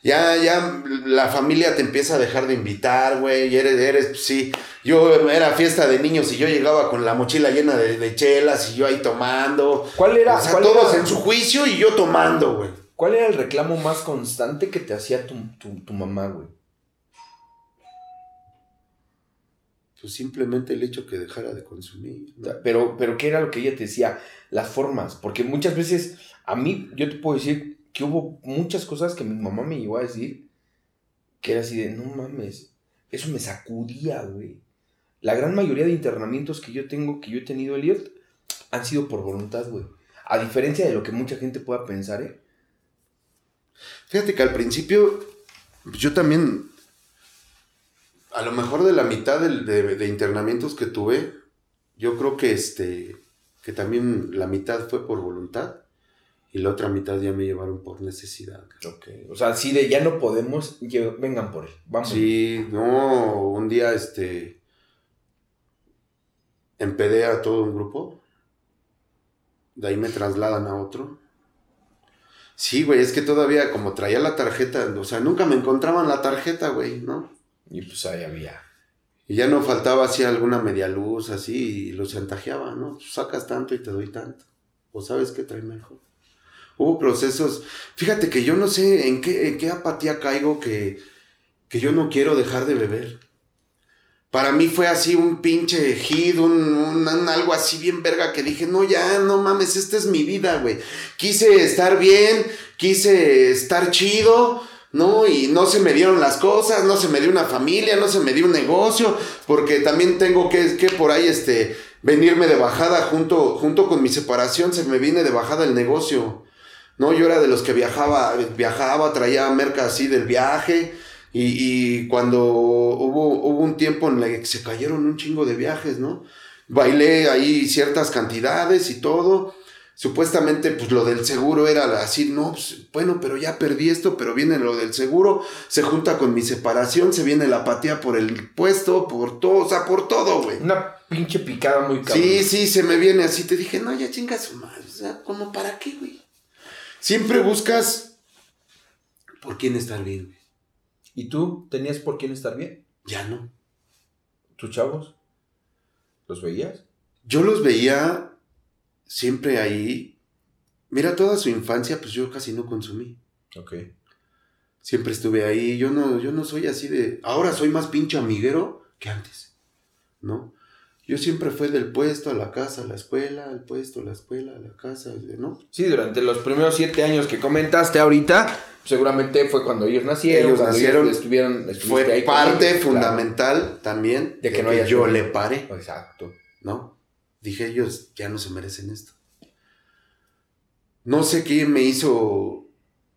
Ya, ya la familia te empieza a dejar de invitar, güey. Eres, eres, pues, sí. Yo era fiesta de niños y yo llegaba con la mochila llena de, chelas y yo ahí tomando. ¿Cuál era? O sea, todos en su juicio y yo tomando, güey. ¿Cuál era el reclamo más constante que te hacía tu, tu, mamá, güey? Pues simplemente el hecho que dejara de consumir. Pero, pero, ¿qué era lo que ella te decía? Las formas. Porque muchas veces, a mí, yo te puedo decir, que hubo muchas cosas que mi mamá me llegó a decir que era así de, no mames, eso me sacudía, güey. La gran mayoría de internamientos que yo tengo, que yo he tenido, Elliot, han sido por voluntad, güey. A diferencia de lo que mucha gente pueda pensar, ¿eh? Fíjate que al principio, yo también, a lo mejor de la mitad de, de internamientos que tuve, yo creo que este, que también la mitad fue por voluntad y la otra mitad ya me llevaron por necesidad. Ok, o sea, si de ya no podemos, vengan por él, vamos. Sí, no, un día este, empedé a todo un grupo, de ahí me trasladan a otro. Sí, güey, es que todavía como traía la tarjeta, o sea, nunca me encontraban la tarjeta, güey, ¿no? Y pues ahí había. Y ya no faltaba así alguna media luz, así, y los chantajeaba, ¿no? Sacas tanto y te doy tanto. O sabes qué trae mejor. Hubo procesos. Fíjate que yo no sé en qué, qué apatía caigo que, que yo no quiero dejar de beber. Para mí fue así un pinche hit, un, algo así bien verga que dije, no, ya, no mames, esta es mi vida, güey. Quise estar bien, quise estar chido, ¿no? Y no se me dieron las cosas, no se me dio una familia, no se me dio un negocio, porque también tengo que, que por ahí, este, venirme de bajada junto, junto con mi separación, se me viene de bajada el negocio. ¿No? Yo era de los que viajaba, viajaba, traía merca así del viaje. Y, cuando hubo, hubo un tiempo en el que se cayeron un chingo de viajes, ¿no? Bailé ahí ciertas cantidades y todo. Supuestamente, pues lo del seguro era así, no, pues, bueno, pero ya perdí esto, pero viene lo del seguro, se junta con mi separación, se viene la apatía por el puesto, por todo, o sea, por todo, güey. Una pinche picada muy cabrón. Sí, sí, se me viene así, te dije, no, ya chingas su madre, o sea, ¿cómo para qué, güey? Siempre buscas por quién estar bien. ¿Y tú tenías por quién estar bien? Ya no. ¿Tus chavos? ¿Los veías? Yo los veía siempre ahí. Mira, toda su infancia, pues yo casi no consumí. Ok. Siempre estuve ahí. Yo no, yo no soy así de. Ahora soy más pinche amiguero que antes. ¿No? Yo siempre fui del puesto a la casa, a la escuela, al puesto, a la escuela, a la casa, ¿no? Sí, durante los primeros siete años que comentaste ahorita, seguramente fue cuando ellos nacieron, ellos nacieron, estuvieron, fue parte fundamental también de que, no yo le pare. Exacto. ¿No? Dije, ellos ya no se merecen esto. No sé quién me hizo,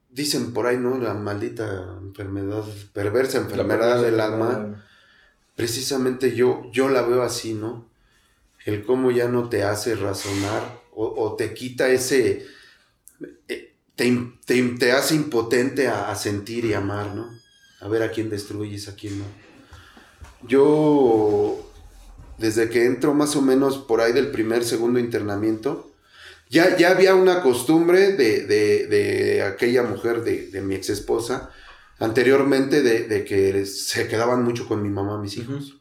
dicen por ahí, ¿no? La maldita enfermedad, perversa enfermedad del alma precisamente yo, yo la veo así, ¿no? El cómo ya no te hace razonar o, te quita ese, eh, te, hace impotente a, sentir y amar, ¿no? A ver a quién destruyes, a quién no. Yo, desde que entro más o menos por ahí del primer, segundo internamiento, ya, ya había una costumbre de, de, aquella mujer, de, de mi ex esposa, anteriormente de, que se quedaban mucho con mi mamá mis hijos.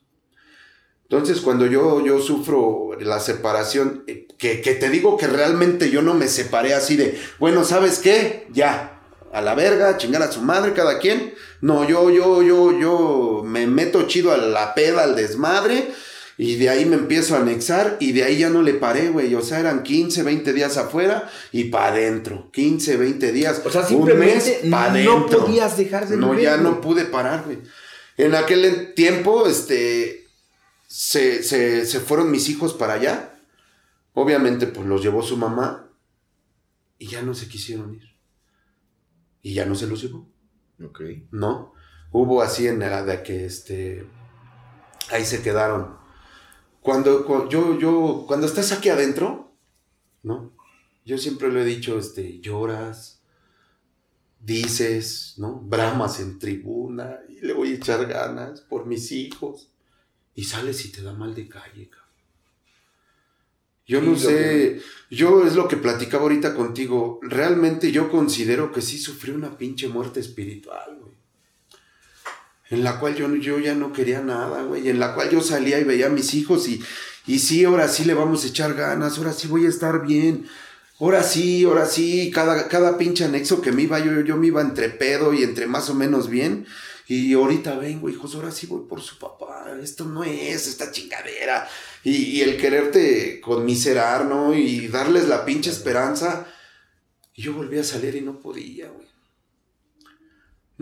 Entonces, cuando yo, yo sufro la separación, eh, que, te digo que realmente yo no me separé así de, bueno, ¿sabes qué? Ya, a la verga, chingar a su madre, cada quien. No, yo, yo, yo, yo me meto chido a la peda, al desmadre y de ahí me empiezo a anexar y de ahí ya no le paré, güey. O sea, eran 15, 20 días afuera y para adentro. 15, 20 días. O sea, simplemente no podías dejar de No, ya no pude parar, güey. En aquel tiempo, este, se, se, se fueron mis hijos para allá. Obviamente, pues los llevó su mamá y ya no se quisieron ir. Y ya no se los llevó. Ok. ¿No? Hubo así en la de que, este, Ahí se quedaron. Cuando, cu- yo, yo, cuando estás aquí adentro, ¿no? Yo siempre lo he dicho, este, lloras, dices, ¿no? Bramas en tribuna y le voy a echar ganas por mis hijos. Y sales y te da mal de calle, cabrón. Yo Sí, no sé, yo es lo que platicaba ahorita contigo. Realmente yo considero que sí sufrí una pinche muerte espiritual. En la cual yo, yo ya no quería nada, güey. En la cual yo salía y veía a mis hijos y, y sí, ahora sí le vamos a echar ganas, ahora sí voy a estar bien. Ahora sí, ahora sí, cada, cada pinche anexo que me iba, yo, yo me iba entre pedo y entre más o menos bien. Y ahorita vengo, hijos, ahora sí voy por su papá. Esto no es esta chingadera. Y, y el quererte conmiserar, ¿no? Y darles la pinche esperanza. Y yo volví a salir y no podía, güey.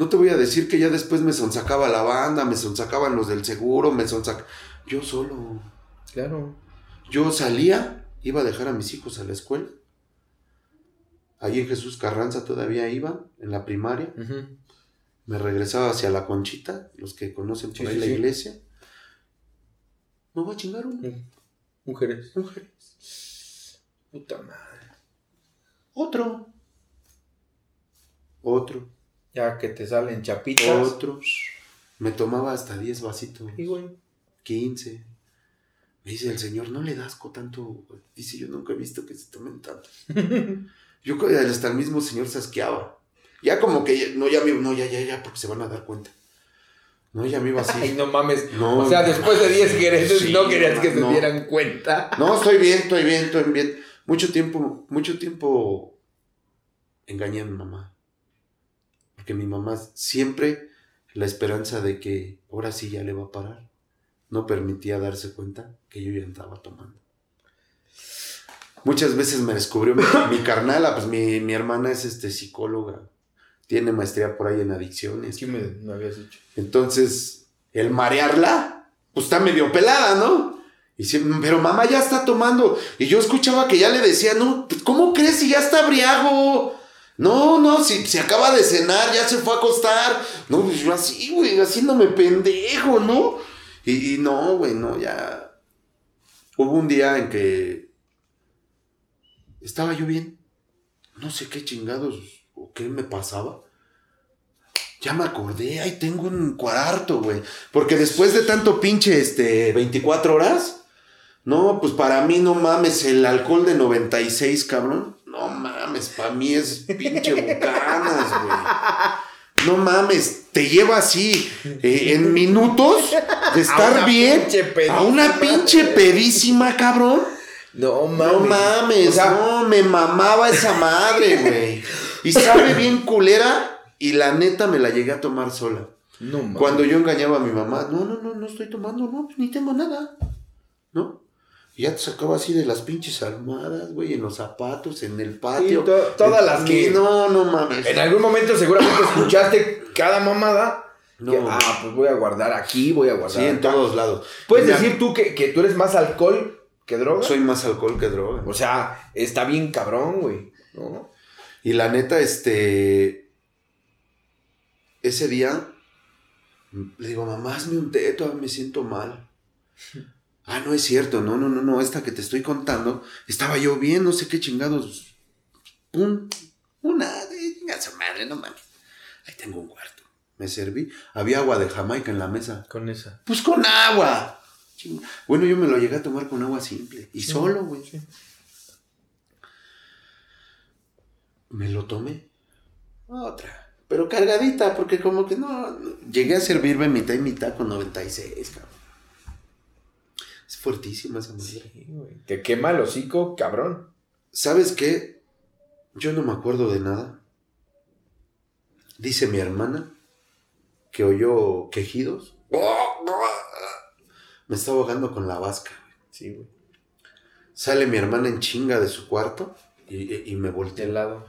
No te voy a decir que ya después me sonsacaba la banda, me sonsacaban los del seguro, me sonsacaban... Yo solo. Claro. Yo salía, iba a dejar a mis hijos a la escuela. Ahí en Jesús Carranza todavía iba, en la primaria. Me regresaba hacia la Conchita, los que conocen por Sí, ahí sí, la sí. iglesia. Me voy a chingar una. Mujeres. Mujeres. Puta madre. Otro. Otro. Ya que te salen chapitas. Otro. Me tomaba hasta 10 vasitos. Y güey. 15. Me dice el señor, no le das co tanto. güey". Dice, yo nunca he visto que se tomen tanto. Yo creo que hasta el mismo señor se asqueaba. Ya como que, no, ya me, no, ya, ya, ya, porque se van a dar cuenta. No, ya me iba así. Ay, no mames. No. o sea, después de 10 gereces Sí, no querías que se dieran cuenta. No, estoy bien, estoy bien, estoy bien. Mucho tiempo, mucho tiempo engañé a mi mamá. Porque mi mamá siempre la esperanza de que ahora sí ya le va a parar. No permitía darse cuenta que yo ya andaba tomando. Muchas veces me descubrió mi, mi carnala, pues mi, mi hermana es este psicóloga. Tiene maestría por ahí en adicciones. Sí me, me habías dicho. Entonces, el marearla, pues está medio pelada, ¿no? Y sí, pero mamá ya está tomando. Y yo escuchaba que ya le decía, no, pues, ¿cómo crees si ya está briago? No, no, si se acaba de cenar, ya se fue a acostar. No, pues yo así, güey, haciéndome pendejo, ¿no? Y, y no, güey, no, ya. Hubo un día en que estaba yo bien. No sé qué chingados o qué me pasaba. Ya me acordé, ahí tengo un cuarto, güey. Porque después de tanto pinche, este, 24 horas, no, pues para mí no mames, el alcohol de 96, cabrón. No mames, para mí es pinche bucanas, güey. No mames, te lleva así eh, en minutos de estar una bien pinche pedísima. a una pinche pedísima, cabrón. No mames. No mames, O sea, no, me mamaba esa madre, güey. Y sabe bien culera y la neta me la llegué a tomar sola. No mames. Cuando yo engañaba a mi mamá, no, no, no, no estoy tomando, no, pues ni tengo nada, ¿no? Y ya te sacaba así de las pinches almohadas, güey, en los zapatos, en el patio. Sí, to- todas las que- No, no mames. En algún momento seguramente escuchaste cada mamada. No. Que, ah, pues voy a guardar aquí, voy a guardar Sí, en acá. todos lados. ¿Puedes Mira, decir tú que, que tú eres más alcohol que droga? Soy más alcohol que droga. O sea, está bien cabrón, güey. ¿No? Y la neta, este. Ese día. Le digo, mamá, hazme un todavía me siento mal. Ah, no es cierto, no, no, no, no, esta que te estoy contando, estaba yo bien, no sé qué chingados. Un, una, de chinga su madre, no mames. Ahí tengo un cuarto. Me serví, había agua de Jamaica en la mesa. Con esa. Pues con agua. Bueno, yo me lo llegué a tomar con agua simple. Y solo, güey. Sí. Me lo tomé. Otra. Pero cargadita, porque como que no. no- Llegué a servirme mitad y mitad con 96, cabrón. Es fuertísima esa madre. Sí, güey. Te quema el hocico, cabrón. ¿Sabes qué? Yo no me acuerdo de nada. Dice mi hermana que oyó quejidos. Me estaba ahogando con la vasca. Sí, güey. Sale mi hermana en chinga de su cuarto y, y me De voltea. lado.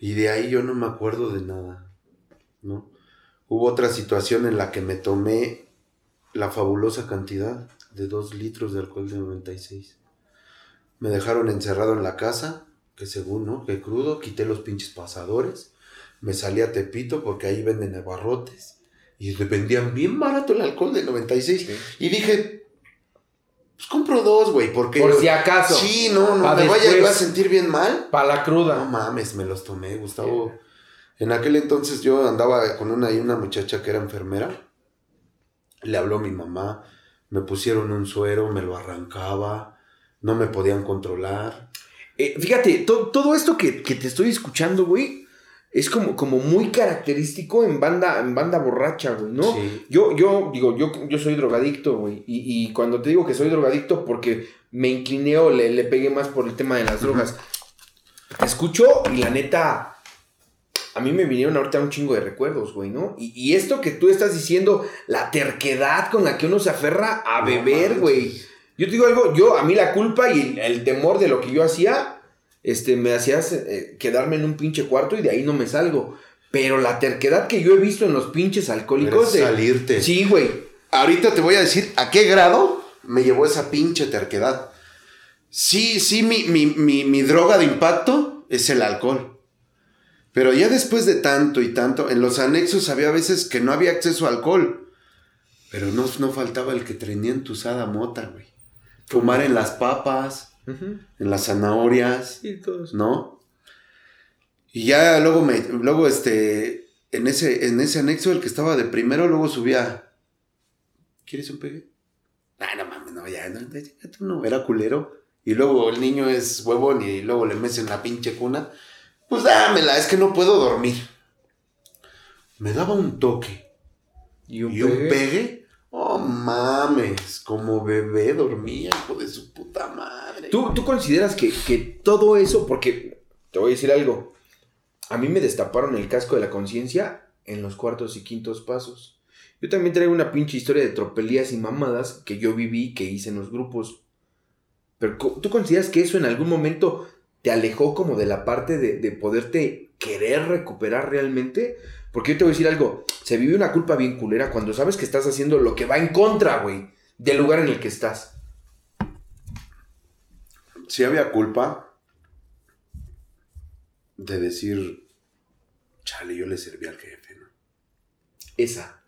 Y de ahí yo no me acuerdo de nada, ¿no? Hubo otra situación en la que me tomé la fabulosa cantidad de dos litros de alcohol de 96. Me dejaron encerrado en la casa, que según, ¿no? Que crudo, quité los pinches pasadores, me salí a Tepito porque ahí venden abarrotes. Y le vendían bien barato el alcohol de 96. Y dije, pues compro dos, güey, porque... Por si acaso. Sí, no, no, me vaya a sentir bien mal. Para la cruda. No mames, me los tomé, Gustavo. En aquel entonces yo andaba con una y una muchacha que era enfermera. Le habló mi mamá, me pusieron un suero, me lo arrancaba, no me podían controlar. Eh, fíjate, todo esto que, te estoy escuchando, güey, es como, como muy característico en banda, en banda borracha, güey, ¿no? Yo, yo digo, yo, yo soy drogadicto, güey. Y, cuando te digo que soy drogadicto, porque me incliné o le, le pegué más por el tema de las drogas. Te escucho y la neta, a mí me vinieron ahorita un chingo de recuerdos, güey, ¿no? Y, esto que tú estás diciendo, la terquedad con la que uno se aferra a beber, güey. Yo te digo algo, yo, a mí la culpa y el, temor de lo que yo hacía, este, me hacía eh, quedarme en un pinche cuarto y de ahí no me salgo. Pero la terquedad que yo he visto en los pinches alcohólicos. De, salirte. Sí, güey. Ahorita te voy a decir a qué grado me llevó esa pinche terquedad. Sí, sí, mi, mi, mi droga de impacto es el alcohol. Pero ya después de tanto y tanto, en los anexos había veces que no había acceso a alcohol. Pero no, no faltaba el que tenía entusada mota, güey. Fumar en las papas, en las zanahorias, ¿no? Y ya luego me, luego este, en ese, en ese anexo, el que estaba de primero, luego subía. ¿Quieres un pegue? Ah, no mames, no, ya, no, no, era culero. Y luego el niño es huevón y luego le mecen la pinche cuna. Pues dámela, es que no puedo dormir. Me daba un toque. ¿Y un, pegue? Oh, mames, como bebé dormía, hijo de su puta madre. ¿Tú, tú consideras que, que todo eso, porque te voy a decir algo, a mí me destaparon el casco de la conciencia en los cuartos y quintos pasos. Yo también traigo una pinche historia de tropelías y mamadas que yo viví, que hice en los grupos. Pero ¿tú consideras que eso en algún momento te alejó como de la parte de, poderte querer recuperar realmente. Porque yo te voy a decir algo, se vive una culpa bien culera cuando sabes que estás haciendo lo que va en contra, güey, del lugar en el que estás. Sí había culpa de decir, chale, yo le servía al jefe, ¿no? Esa.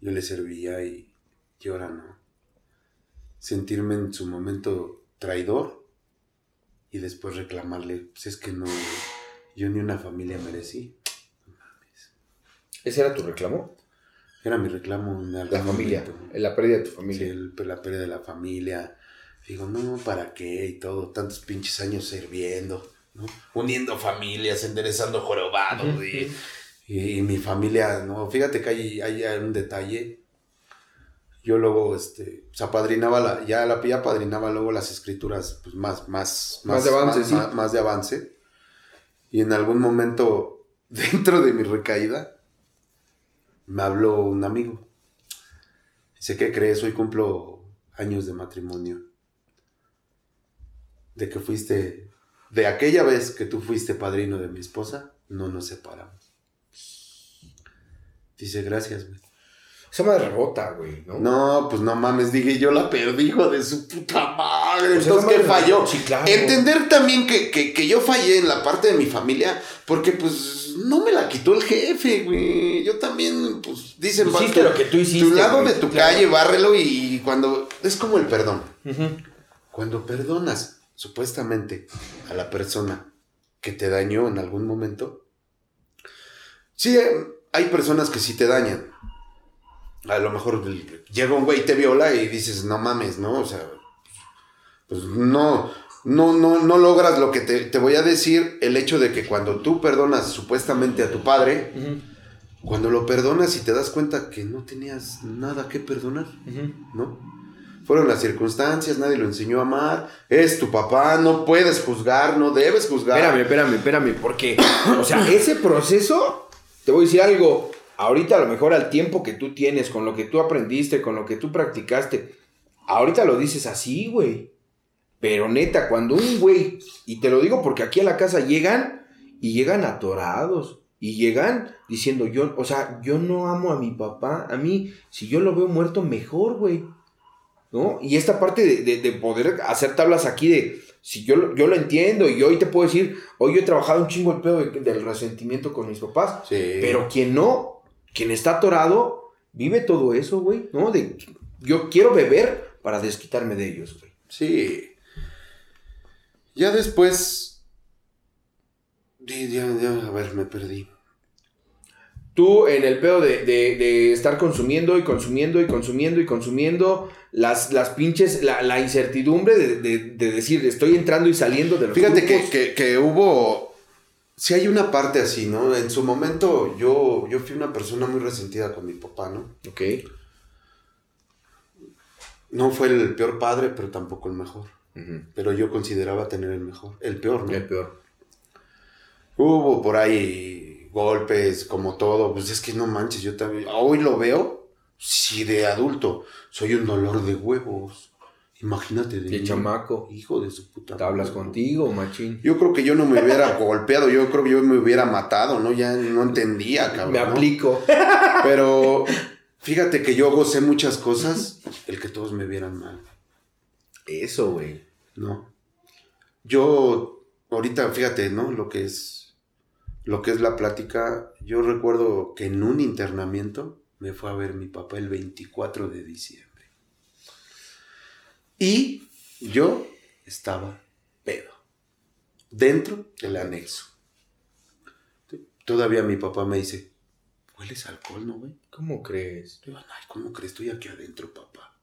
Yo le servía y, y ahora no. Sentirme en su momento traidor y después reclamarle, pues es que no, yo ni una familia merecí. ¿Ese era tu reclamo? Era mi reclamo en La familia, la pérdida de tu familia. Sí, la pérdida de la familia. Digo, no, ¿para qué? Y todo, tantos pinches años sirviendo, ¿no? Uniendo familias, enderezando jorobados. y, y, mi familia, no, fíjate que hay, hay un detalle yo luego este pues apadrinaba la ya la ya apadrinaba luego las escrituras pues más más más, de avance más, de avance. Y en algún momento dentro de mi recaída me habló un amigo. Dice qué crees hoy cumplo años de matrimonio. De que fuiste de aquella vez que tú fuiste padrino de mi esposa no nos separamos dice gracias güey se llama rebota, güey, ¿no? No, pues no mames, dije, yo la perdí, hijo de su puta madre. Entonces, ¿qué falló? Entender también que, yo fallé en la parte de mi familia, porque pues no me la quitó el jefe, güey. Yo también, pues, dicen, hiciste lo que tú hiciste. Tu lado de tu calle, bárrelo y cuando. Es como el perdón. Cuando perdonas, supuestamente, a la persona que te dañó en algún momento. Sí, hay personas que sí te dañan a lo mejor llega un güey y te viola y dices, no mames, ¿no? O sea, pues no, no, no, no logras lo que te, voy a decir, el hecho de que cuando tú perdonas supuestamente a tu padre, cuando lo perdonas y te das cuenta que no tenías nada que perdonar, ¿no? Fueron las circunstancias, nadie lo enseñó a amar, es tu papá, no puedes juzgar, no debes juzgar. Espérame, espérame, espérame, porque, o sea, ese proceso, te voy a decir algo, ahorita a lo mejor al tiempo que tú tienes, con lo que tú aprendiste, con lo que tú practicaste, ahorita lo dices así, güey. Pero neta, cuando un güey, y te lo digo porque aquí a la casa llegan y llegan atorados. Y llegan diciendo, yo, o sea, yo no amo a mi papá. A mí, si yo lo veo muerto, mejor, güey. ¿No? Y esta parte de, poder hacer tablas aquí de, si yo, yo lo entiendo y hoy te puedo decir, hoy yo he trabajado un chingo el pedo del resentimiento con mis papás. Sí. Pero quien no, quien está atorado, vive todo eso, güey, ¿no? De, yo quiero beber para desquitarme de ellos, güey. Sí. Ya después... Ya, ya, a ver, me perdí. Tú en el pedo de, de, de, estar consumiendo y consumiendo y consumiendo y consumiendo las, las pinches, la, la incertidumbre de, de, decir, estoy entrando y saliendo de los Fíjate que, que, que, hubo, si hay una parte así, ¿no? En su momento yo, yo fui una persona muy resentida con mi papá, ¿no? Ok. No fue el peor padre, pero tampoco el mejor. Uh -huh. Pero yo consideraba tener el mejor, el peor, ¿no? El peor. Hubo por ahí golpes, como todo, pues es que no manches, yo también, hoy lo veo, si de adulto, soy un dolor de huevos. Imagínate de, de chamaco. Hijo de su puta. ¿Te hablas contigo, machín? Yo creo que yo no me hubiera golpeado, yo creo que yo me hubiera matado, ¿no? Ya no entendía, cabrón. Me aplico. ¿no? Pero fíjate que yo gocé muchas cosas, el que todos me vieran mal. Eso, güey. No. Yo, ahorita, fíjate, ¿no? Lo que es lo que es la plática, yo recuerdo que en un internamiento me fue a ver mi papá el 24 de diciembre. Y yo estaba pedo, dentro del anexo. Todavía mi papá me dice, ¿hueles alcohol, no, güey? ¿Cómo crees? Yo, ay, ¿cómo crees? Estoy aquí adentro, papá.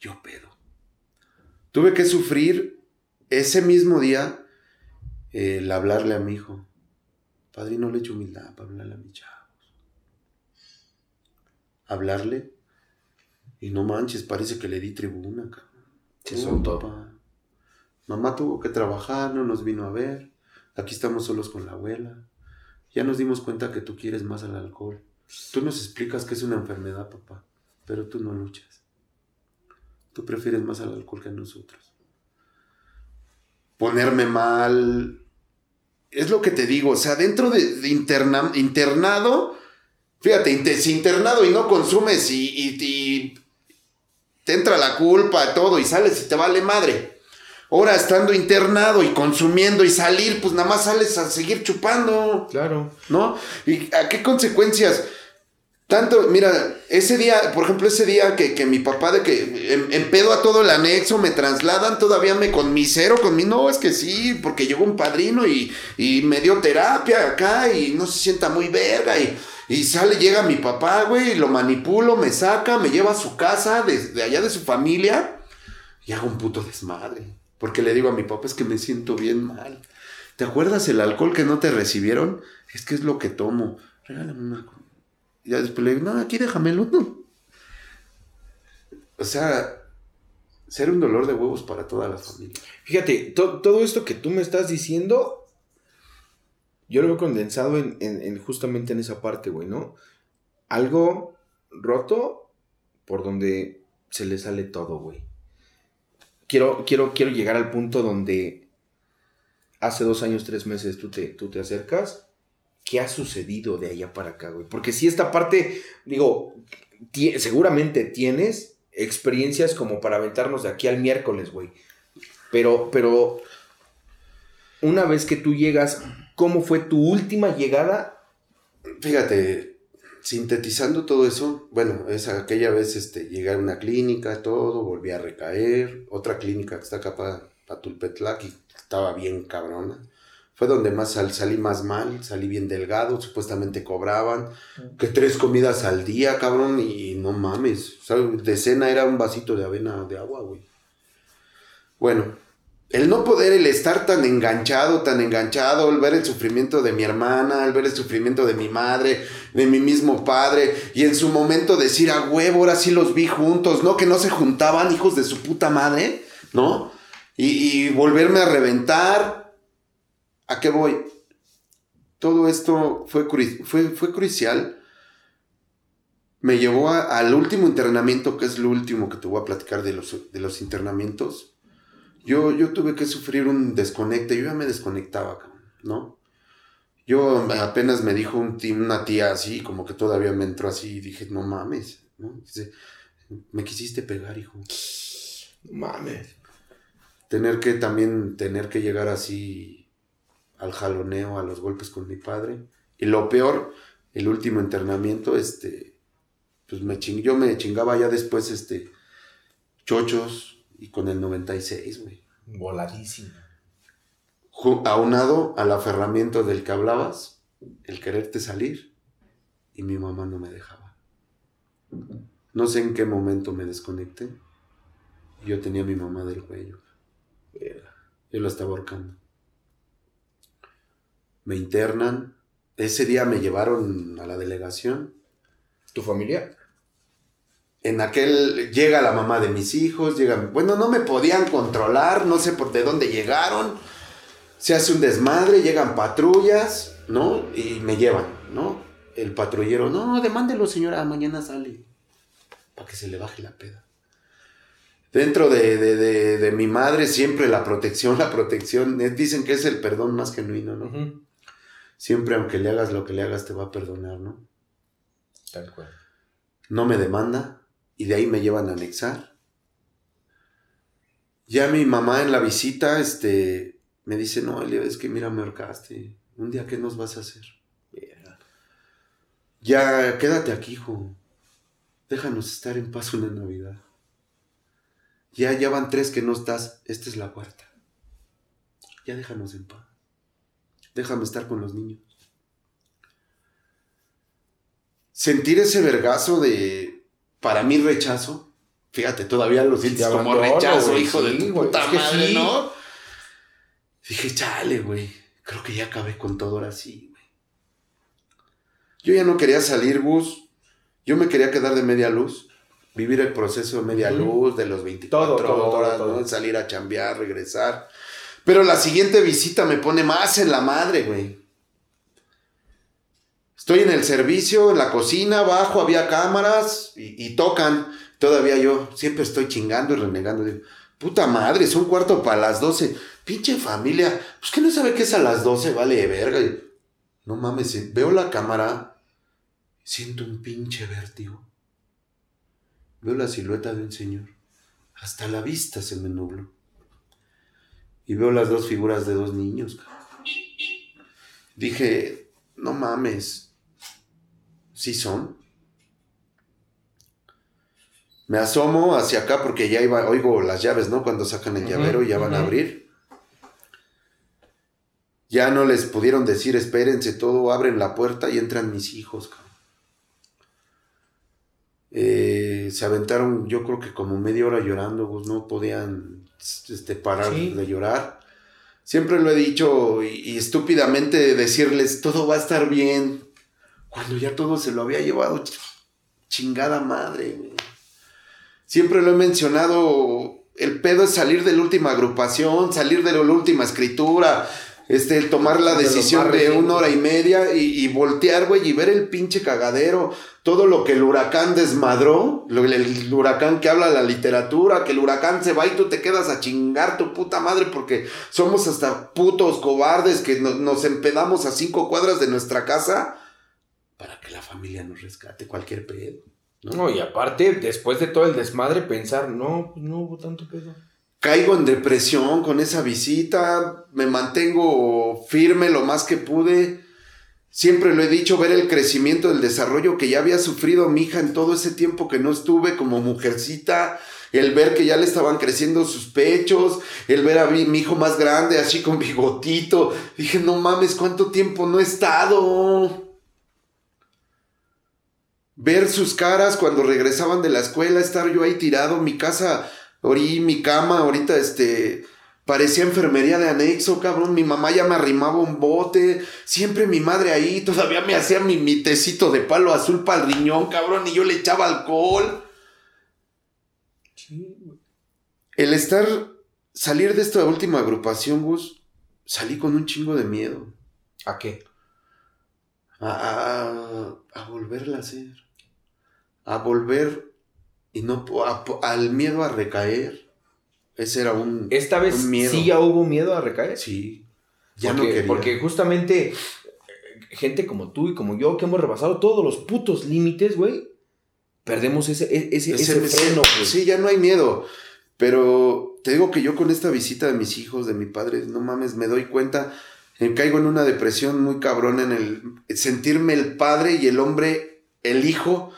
Yo pedo. Tuve que sufrir ese mismo día el hablarle a mi hijo. Padrino, le echo humildad para hablarle a mis chavos. Hablarle. Y no manches, parece que le di tribuna, cabrón. Se soltó. Papá. Mamá tuvo que trabajar, no nos vino a ver. Aquí estamos solos con la abuela. Ya nos dimos cuenta que tú quieres más al alcohol. Tú nos explicas que es una enfermedad, papá. Pero tú no luchas. Tú prefieres más al alcohol que a nosotros. Ponerme mal, es lo que te digo, o sea, dentro de, de interna, internado, fíjate, si internado y no consumes y, y, y, te entra la culpa, todo, y sales y te vale madre. Ahora estando internado y consumiendo y salir, pues nada más sales a seguir chupando. Claro. ¿No? ¿Y a qué consecuencias? Tanto, mira, ese día, por ejemplo, ese día que, que mi papá de que pedo a todo el anexo me trasladan, todavía me conmisero con mi, no, es que sí, porque llegó un padrino y, y me dio terapia acá y no se sienta muy verga y, y sale, llega mi papá, güey, y lo manipulo, me saca, me lleva a su casa, de, de allá de su familia y hago un puto desmadre. Porque le digo a mi papá, es que me siento bien mal. ¿Te acuerdas el alcohol que no te recibieron? Es que es lo que tomo. Regálame una y ya después le digo, no, aquí déjamelo. No. O sea, ser un dolor de huevos para toda la familia. Fíjate, to todo esto que tú me estás diciendo, yo lo veo condensado en, en, en justamente en esa parte, güey, ¿no? Algo roto por donde se le sale todo, güey. Quiero, quiero, quiero llegar al punto donde hace dos años, tres meses tú te, tú te acercas qué ha sucedido de allá para acá, güey. Porque si esta parte, digo, seguramente tienes experiencias como para aventarnos de aquí al miércoles, güey. Pero, pero, una vez que tú llegas, ¿cómo fue tu última llegada? Fíjate, sintetizando todo eso, bueno, es aquella vez este, llegué a una clínica, todo, volví a recaer, otra clínica que está acá para pa Tulpetlac y estaba bien cabrona fue donde más sal, salí más mal, salí bien delgado, supuestamente cobraban, que tres comidas al día, cabrón, y no mames, o sea, de cena era un vasito de avena de agua, güey. Bueno, el no poder, el estar tan enganchado, tan enganchado, el ver el sufrimiento de mi hermana, el ver el sufrimiento de mi madre, de mi mismo padre, y en su momento decir, a huevo, ahora sí los vi juntos, ¿no? Que no se juntaban hijos de su puta madre, ¿no? Y, volverme a reventar, ¿A qué voy? Todo esto fue, fue, fue crucial. Me llevó a, al último internamiento, que es lo último que te voy a platicar de los, de los internamientos. Yo, yo tuve que sufrir un desconecte, yo ya me desconectaba, ¿no? Yo apenas me dijo un una tía así, como que todavía me entró así, y dije, no mames, ¿no? Dice, me quisiste pegar, hijo. Mames. Tener que también, tener que llegar así al jaloneo, a los golpes con mi padre. Y lo peor, el último internamiento, este, pues me ching, yo me chingaba ya después, este, chochos y con el 96, güey. Voladísimo. Aunado al aferramiento del que hablabas, el quererte salir, y mi mamá no me dejaba. No sé en qué momento me desconecté. Yo tenía a mi mamá del cuello. Yo la estaba ahorcando. Me internan. Ese día me llevaron a la delegación. ¿Tu familia? En aquel llega la mamá de mis hijos, llega, bueno, no me podían controlar, no sé por de dónde llegaron. Se hace un desmadre, llegan patrullas, ¿no? Y me llevan, ¿no? El patrullero, no, demándelo, señora, mañana sale. Para que se le baje la peda. Dentro de, de, mi madre siempre la protección, la protección, eh, dicen que es el perdón más genuino, ¿no? Siempre aunque le hagas lo que le hagas te va a perdonar, ¿no? Tal cual. No me demanda y de ahí me llevan a anexar. Ya mi mamá en la visita, este, me dice, no, Elia, es que mira, me ahorcaste. Un día, ¿qué nos vas a hacer? Ya, quédate aquí, hijo. Déjanos estar en paz una Navidad. Ya, ya van tres que no estás. Esta es la cuarta. Ya déjanos en paz. Déjame estar con los niños. Sentir ese vergazo de, para mí, rechazo. Fíjate, todavía lo sientes como rechazo, hijo de tu puta madre, ¿no? Dije, chale, güey. Creo que ya acabé con todo ahora sí, güey. Yo ya no quería salir, bus. Yo me quería quedar de media luz vivir el proceso de media luz, de los 24 horas, salir a chambear, regresar. Pero la siguiente visita me pone más en la madre, güey. Estoy en el servicio, en la cocina, abajo había cámaras y, tocan. Todavía yo siempre estoy chingando y renegando. Digo, puta madre, es un cuarto para las 12. Pinche familia, pues que no sabe que es a las 12, vale verga. No mames, veo la cámara, siento un pinche vértigo. Veo la silueta de un señor. Hasta la vista se me nubló. Y veo las dos figuras de dos niños. Dije, no mames. ¿Sí son? Me asomo hacia acá porque ya iba, oigo las llaves, ¿no? Cuando sacan el llavero y ya van a abrir. Ya no les pudieron decir, espérense, todo, abren la puerta y entran mis hijos, eh, se aventaron, yo creo que como media hora llorando, pues no podían este, parar de llorar. Siempre lo he dicho y, estúpidamente decirles, todo va a estar bien, cuando ya todo se lo había llevado chingada madre. Siempre lo he mencionado, el pedo es salir de la última agrupación, salir de la última escritura, este, tomar la decisión de, una hora y media y, voltear, güey, y ver el pinche cagadero, todo lo que el huracán desmadró, el, huracán que habla la literatura, que el huracán se va y tú te quedas a chingar tu puta madre porque somos hasta putos cobardes que nos empedamos a cinco cuadras de nuestra casa para que la familia nos rescate cualquier pedo. ¿no? no, y aparte, después de todo el desmadre, pensar, no, pues no hubo tanto pedo caigo en depresión con esa visita, me mantengo firme lo más que pude. Siempre lo he dicho, ver el crecimiento, el desarrollo que ya había sufrido mi hija en todo ese tiempo que no estuve como mujercita, el ver que ya le estaban creciendo sus pechos, el ver a mi, mi hijo más grande, así con bigotito. Dije, no mames, ¿cuánto tiempo no he estado? Ver sus caras cuando regresaban de la escuela, estar yo ahí tirado, mi casa Orí mi cama, ahorita este, parecía enfermería de anexo, cabrón. Mi mamá ya me arrimaba un bote. Siempre mi madre ahí todavía me hacía mi, mi tecito de palo azul para el riñón, cabrón. Y yo le echaba alcohol. El estar, salir de esta última agrupación, Gus, salí con un chingo de miedo. ¿A qué? A, a, a volverla a hacer. A volver y no al miedo a recaer. Ese era un Esta vez sí ya hubo miedo a recaer. Sí. Ya porque, no quería. Porque justamente eh, gente como tú y como yo que hemos rebasado todos los putos límites, güey, perdemos ese, e, ese, ese, freno, Sí, ya no hay miedo. Pero te digo que yo con esta visita de mis hijos, de mi padre, no mames, me doy cuenta, eh, caigo en una depresión muy cabrón en el sentirme el padre y el hombre, el hijo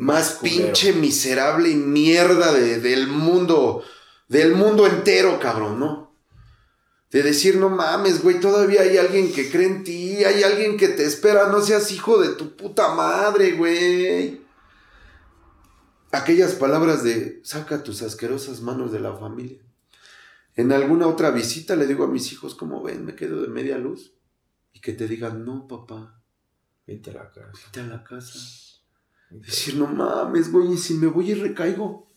más pinche miserable y mierda del mundo, del mundo entero, cabrón, ¿no? De decir, no mames, güey, todavía hay alguien que cree en ti, hay alguien que te espera, no seas hijo de tu puta madre, güey. Aquellas palabras de, saca tus asquerosas manos de la familia. En alguna otra visita le digo a mis hijos, como ven, me quedo de media luz. Y que te digan, no, papá. Vete a la casa. Vete a la casa. Decir, no mames, güey, y si me voy y recaigo.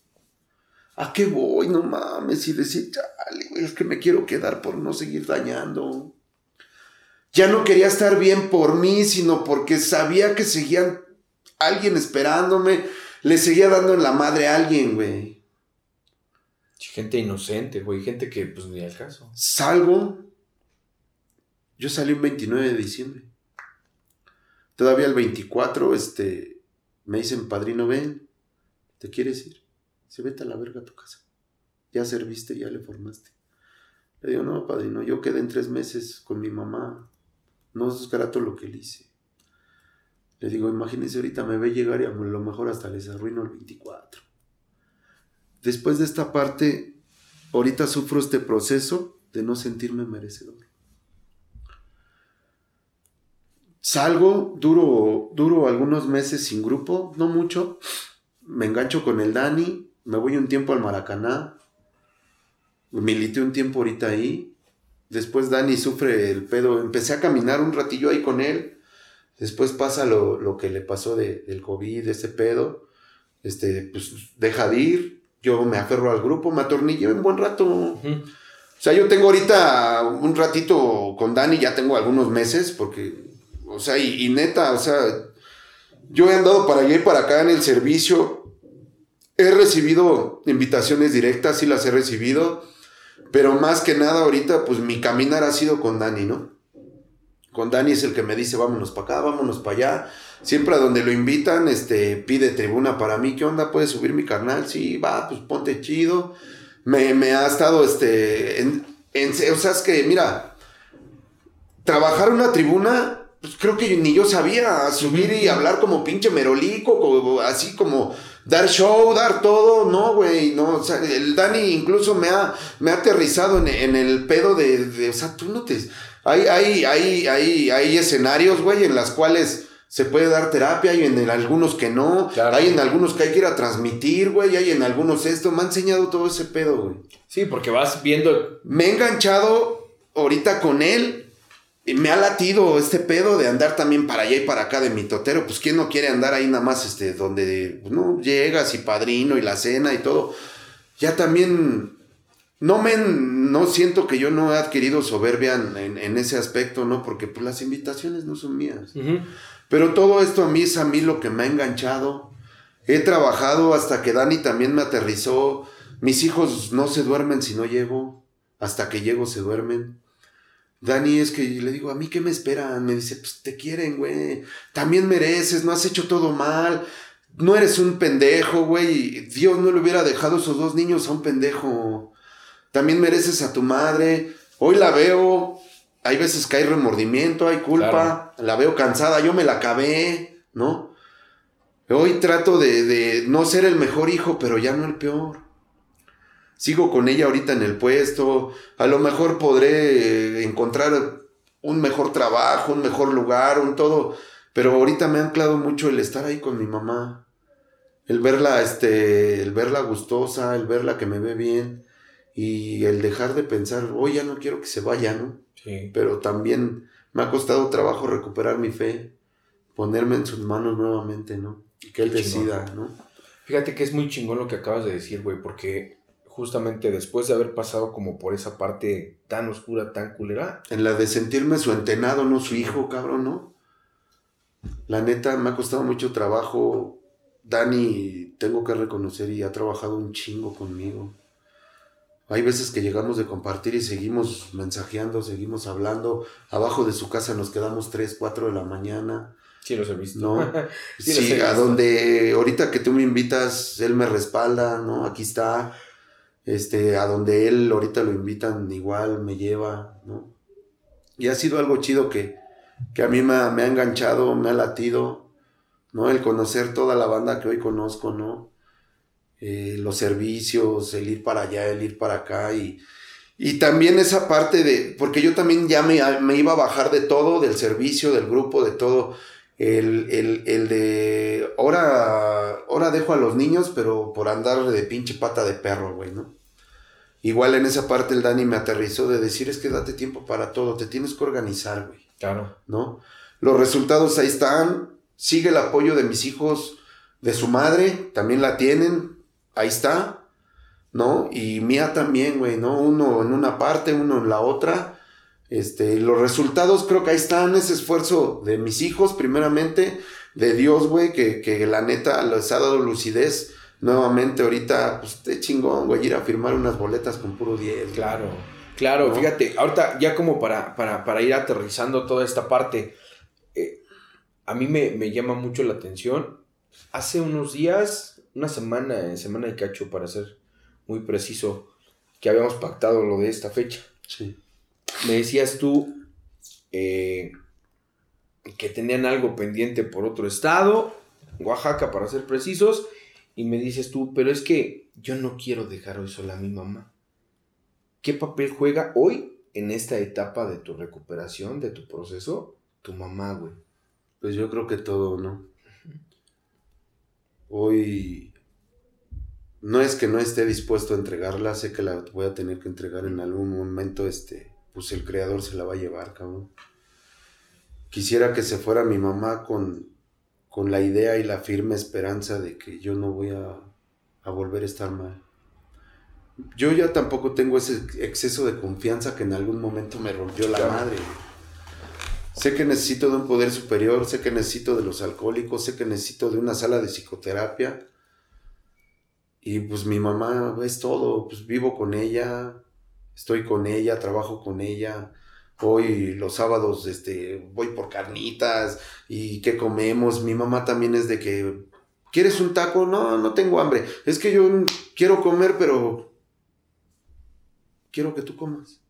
¿A qué voy? No mames. Y decir, chale, güey, es que me quiero quedar por no seguir dañando. Ya no quería estar bien por mí, sino porque sabía que seguían alguien esperándome. Le seguía dando en la madre a alguien, güey. Gente inocente, güey. Gente que, pues, ni al caso. Salgo. Yo salí un 29 de diciembre. Todavía el 24, este, me dicen, padrino, ven, ¿te quieres ir? Se vete a la verga a tu casa. Ya serviste, ya le formaste. Le digo, no, padrino, yo quedé en tres meses con mi mamá. No es grato lo que le hice. Le digo, imagínense, ahorita me ve llegar y a lo mejor hasta les arruino el 24. Después de esta parte, ahorita sufro este proceso de no sentirme merecedor. Salgo, duro, duro algunos meses sin grupo, no mucho. Me engancho con el Dani, me voy un tiempo al Maracaná. Milité un tiempo ahorita ahí. Después Dani sufre el pedo. Empecé a caminar un ratillo ahí con él. Después pasa lo, que le pasó del COVID, ese pedo. Este, pues deja de ir. Yo me aferro al grupo, me atornillé un buen rato. O sea, yo tengo ahorita un ratito con Dani, ya tengo algunos meses, porque o sea, y, neta, o sea, yo he andado para allá y para acá en el servicio. He recibido invitaciones directas, sí las he recibido. Pero más que nada ahorita, pues mi caminar ha sido con Dani, ¿no? Con Dani es el que me dice, vámonos para acá, vámonos para allá. Siempre a donde lo invitan, este, pide tribuna para mí. ¿Qué onda? ¿Puedes subir mi carnal? Sí, va, pues ponte chido. Me, ha estado, este, o sea, es que, mira, trabajar una tribuna pues creo que ni yo sabía subir y hablar como pinche merolico, así como dar show, dar todo, no, güey, no, o sea, el Dani incluso me ha, me ha aterrizado en, el pedo de, o sea, tú no te, hay, hay, hay, hay, hay escenarios, güey, en las cuales se puede dar terapia, hay en algunos que no, hay en algunos que hay que ir a transmitir, güey, hay en algunos esto, me ha enseñado todo ese pedo, güey. Sí, porque vas viendo... Me he enganchado ahorita con él me ha latido este pedo de andar también para allá y para acá de mi totero. Pues quién no quiere andar ahí nada más, este, donde no llegas y padrino y la cena y todo. Ya también no me no siento que yo no he adquirido soberbia en, ese aspecto, ¿no? Porque pues las invitaciones no son mías. Pero todo esto a mí es a mí lo que me ha enganchado. He trabajado hasta que Dani también me aterrizó. Mis hijos no se duermen si no llego. Hasta que llego se duermen. Dani, es que le digo, ¿a mí qué me esperan? Me dice, pues te quieren, güey. También mereces, no has hecho todo mal. No eres un pendejo, güey. Dios no le hubiera dejado esos dos niños a un pendejo. También mereces a tu madre. Hoy la veo. Hay veces que hay remordimiento, hay culpa. La veo cansada, yo me la acabé, ¿no? Hoy trato de, de no ser el mejor hijo, pero ya no el peor sigo con ella ahorita en el puesto, a lo mejor podré encontrar un mejor trabajo, un mejor lugar, un todo, pero ahorita me ha anclado mucho el estar ahí con mi mamá, el verla, este, el verla gustosa, el verla que me ve bien y el dejar de pensar, hoy ya no quiero que se vaya, ¿no? Sí. Pero también me ha costado trabajo recuperar mi fe, ponerme en sus manos nuevamente, ¿no? Y que él decida, ¿no? Fíjate que es muy chingón lo que acabas de decir, güey, porque justamente después de haber pasado como por esa parte tan oscura, tan culera. En la de sentirme su entenado, no su hijo, cabrón, ¿no? La neta, me ha costado mucho trabajo. Dani, tengo que reconocer, y ha trabajado un chingo conmigo. Hay veces que llegamos de compartir y seguimos mensajeando, seguimos hablando. Abajo de su casa nos quedamos 3, 4 de la mañana. Sí, los he visto. ¿No? sí, a donde ahorita que tú me invitas, él me respalda, ¿no? Aquí está este, a donde él ahorita lo invitan igual, me lleva, ¿no? Y ha sido algo chido que, que a mí me ha, enganchado, me ha latido. ¿no? El conocer toda la banda que hoy conozco, ¿no? Eh, los servicios, el ir para allá, el ir para acá y, y también esa parte de, porque yo también ya me, me, iba a bajar de todo, del servicio, del grupo, de todo, el, el, el de, ahora, ahora dejo a los niños, pero por andar de pinche pata de perro, güey, ¿no? Igual en esa parte el Dani me aterrizó de decir es que date tiempo para todo, te tienes que organizar, güey. Claro. ¿No? Los resultados ahí están, sigue el apoyo de mis hijos, de su madre, también la tienen, ahí está, ¿no? Y mía también, güey, ¿no? Uno en una parte, uno en la otra. Este, los resultados creo que ahí están, ese esfuerzo de mis hijos, primeramente, de Dios, güey, que, que la neta les ha dado lucidez nuevamente ahorita, pues te chingón, güey, ir a firmar unas boletas con puro 10. Claro, claro, fíjate, ahorita ya como para, para, ir aterrizando toda esta parte, eh, a mí me, llama mucho la atención. Hace unos días, una semana, semana de cacho para ser muy preciso, que habíamos pactado lo de esta fecha. Sí. Me decías tú eh, que tenían algo pendiente por otro estado, Oaxaca para ser precisos, y me dices tú, pero es que yo no quiero dejar hoy sola a mi mamá. ¿Qué papel juega hoy en esta etapa de tu recuperación, de tu proceso, tu mamá, güey? Pues yo creo que todo, ¿no? Hoy no es que no esté dispuesto a entregarla, sé que la voy a tener que entregar en algún momento, este, pues el creador se la va a llevar, cabrón. Quisiera que se fuera mi mamá con con la idea y la firme esperanza de que yo no voy a, volver a estar mal. Yo ya tampoco tengo ese exceso de confianza que en algún momento me rompió la madre. Sé que necesito de un poder superior, sé que necesito de los alcohólicos, sé que necesito de una sala de psicoterapia. Y pues mi mamá es todo, pues vivo con ella, estoy con ella, trabajo con ella, Hoy los sábados este, voy por carnitas y qué comemos. Mi mamá también es de que, ¿quieres un taco? No, no tengo hambre. Es que yo quiero comer, pero quiero que tú comas.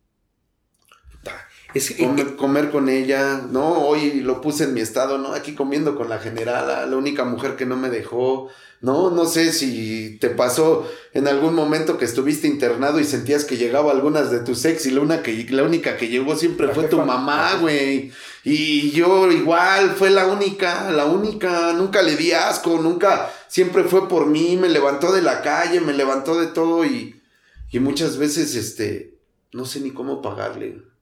Es comer, comer, con ella, ¿no? Hoy lo puse en mi estado, ¿no? Aquí comiendo con la generala, la única mujer que no me dejó, ¿no? No sé si te pasó en algún momento que estuviste internado y sentías que llegaba algunas de tus ex y la, una que, la única que llegó siempre fue tu mamá, güey. Y yo igual, fue la única, la única, nunca le di asco, nunca, siempre fue por mí, me levantó de la calle, me levantó de todo y, y muchas veces, este, no sé ni cómo pagarle.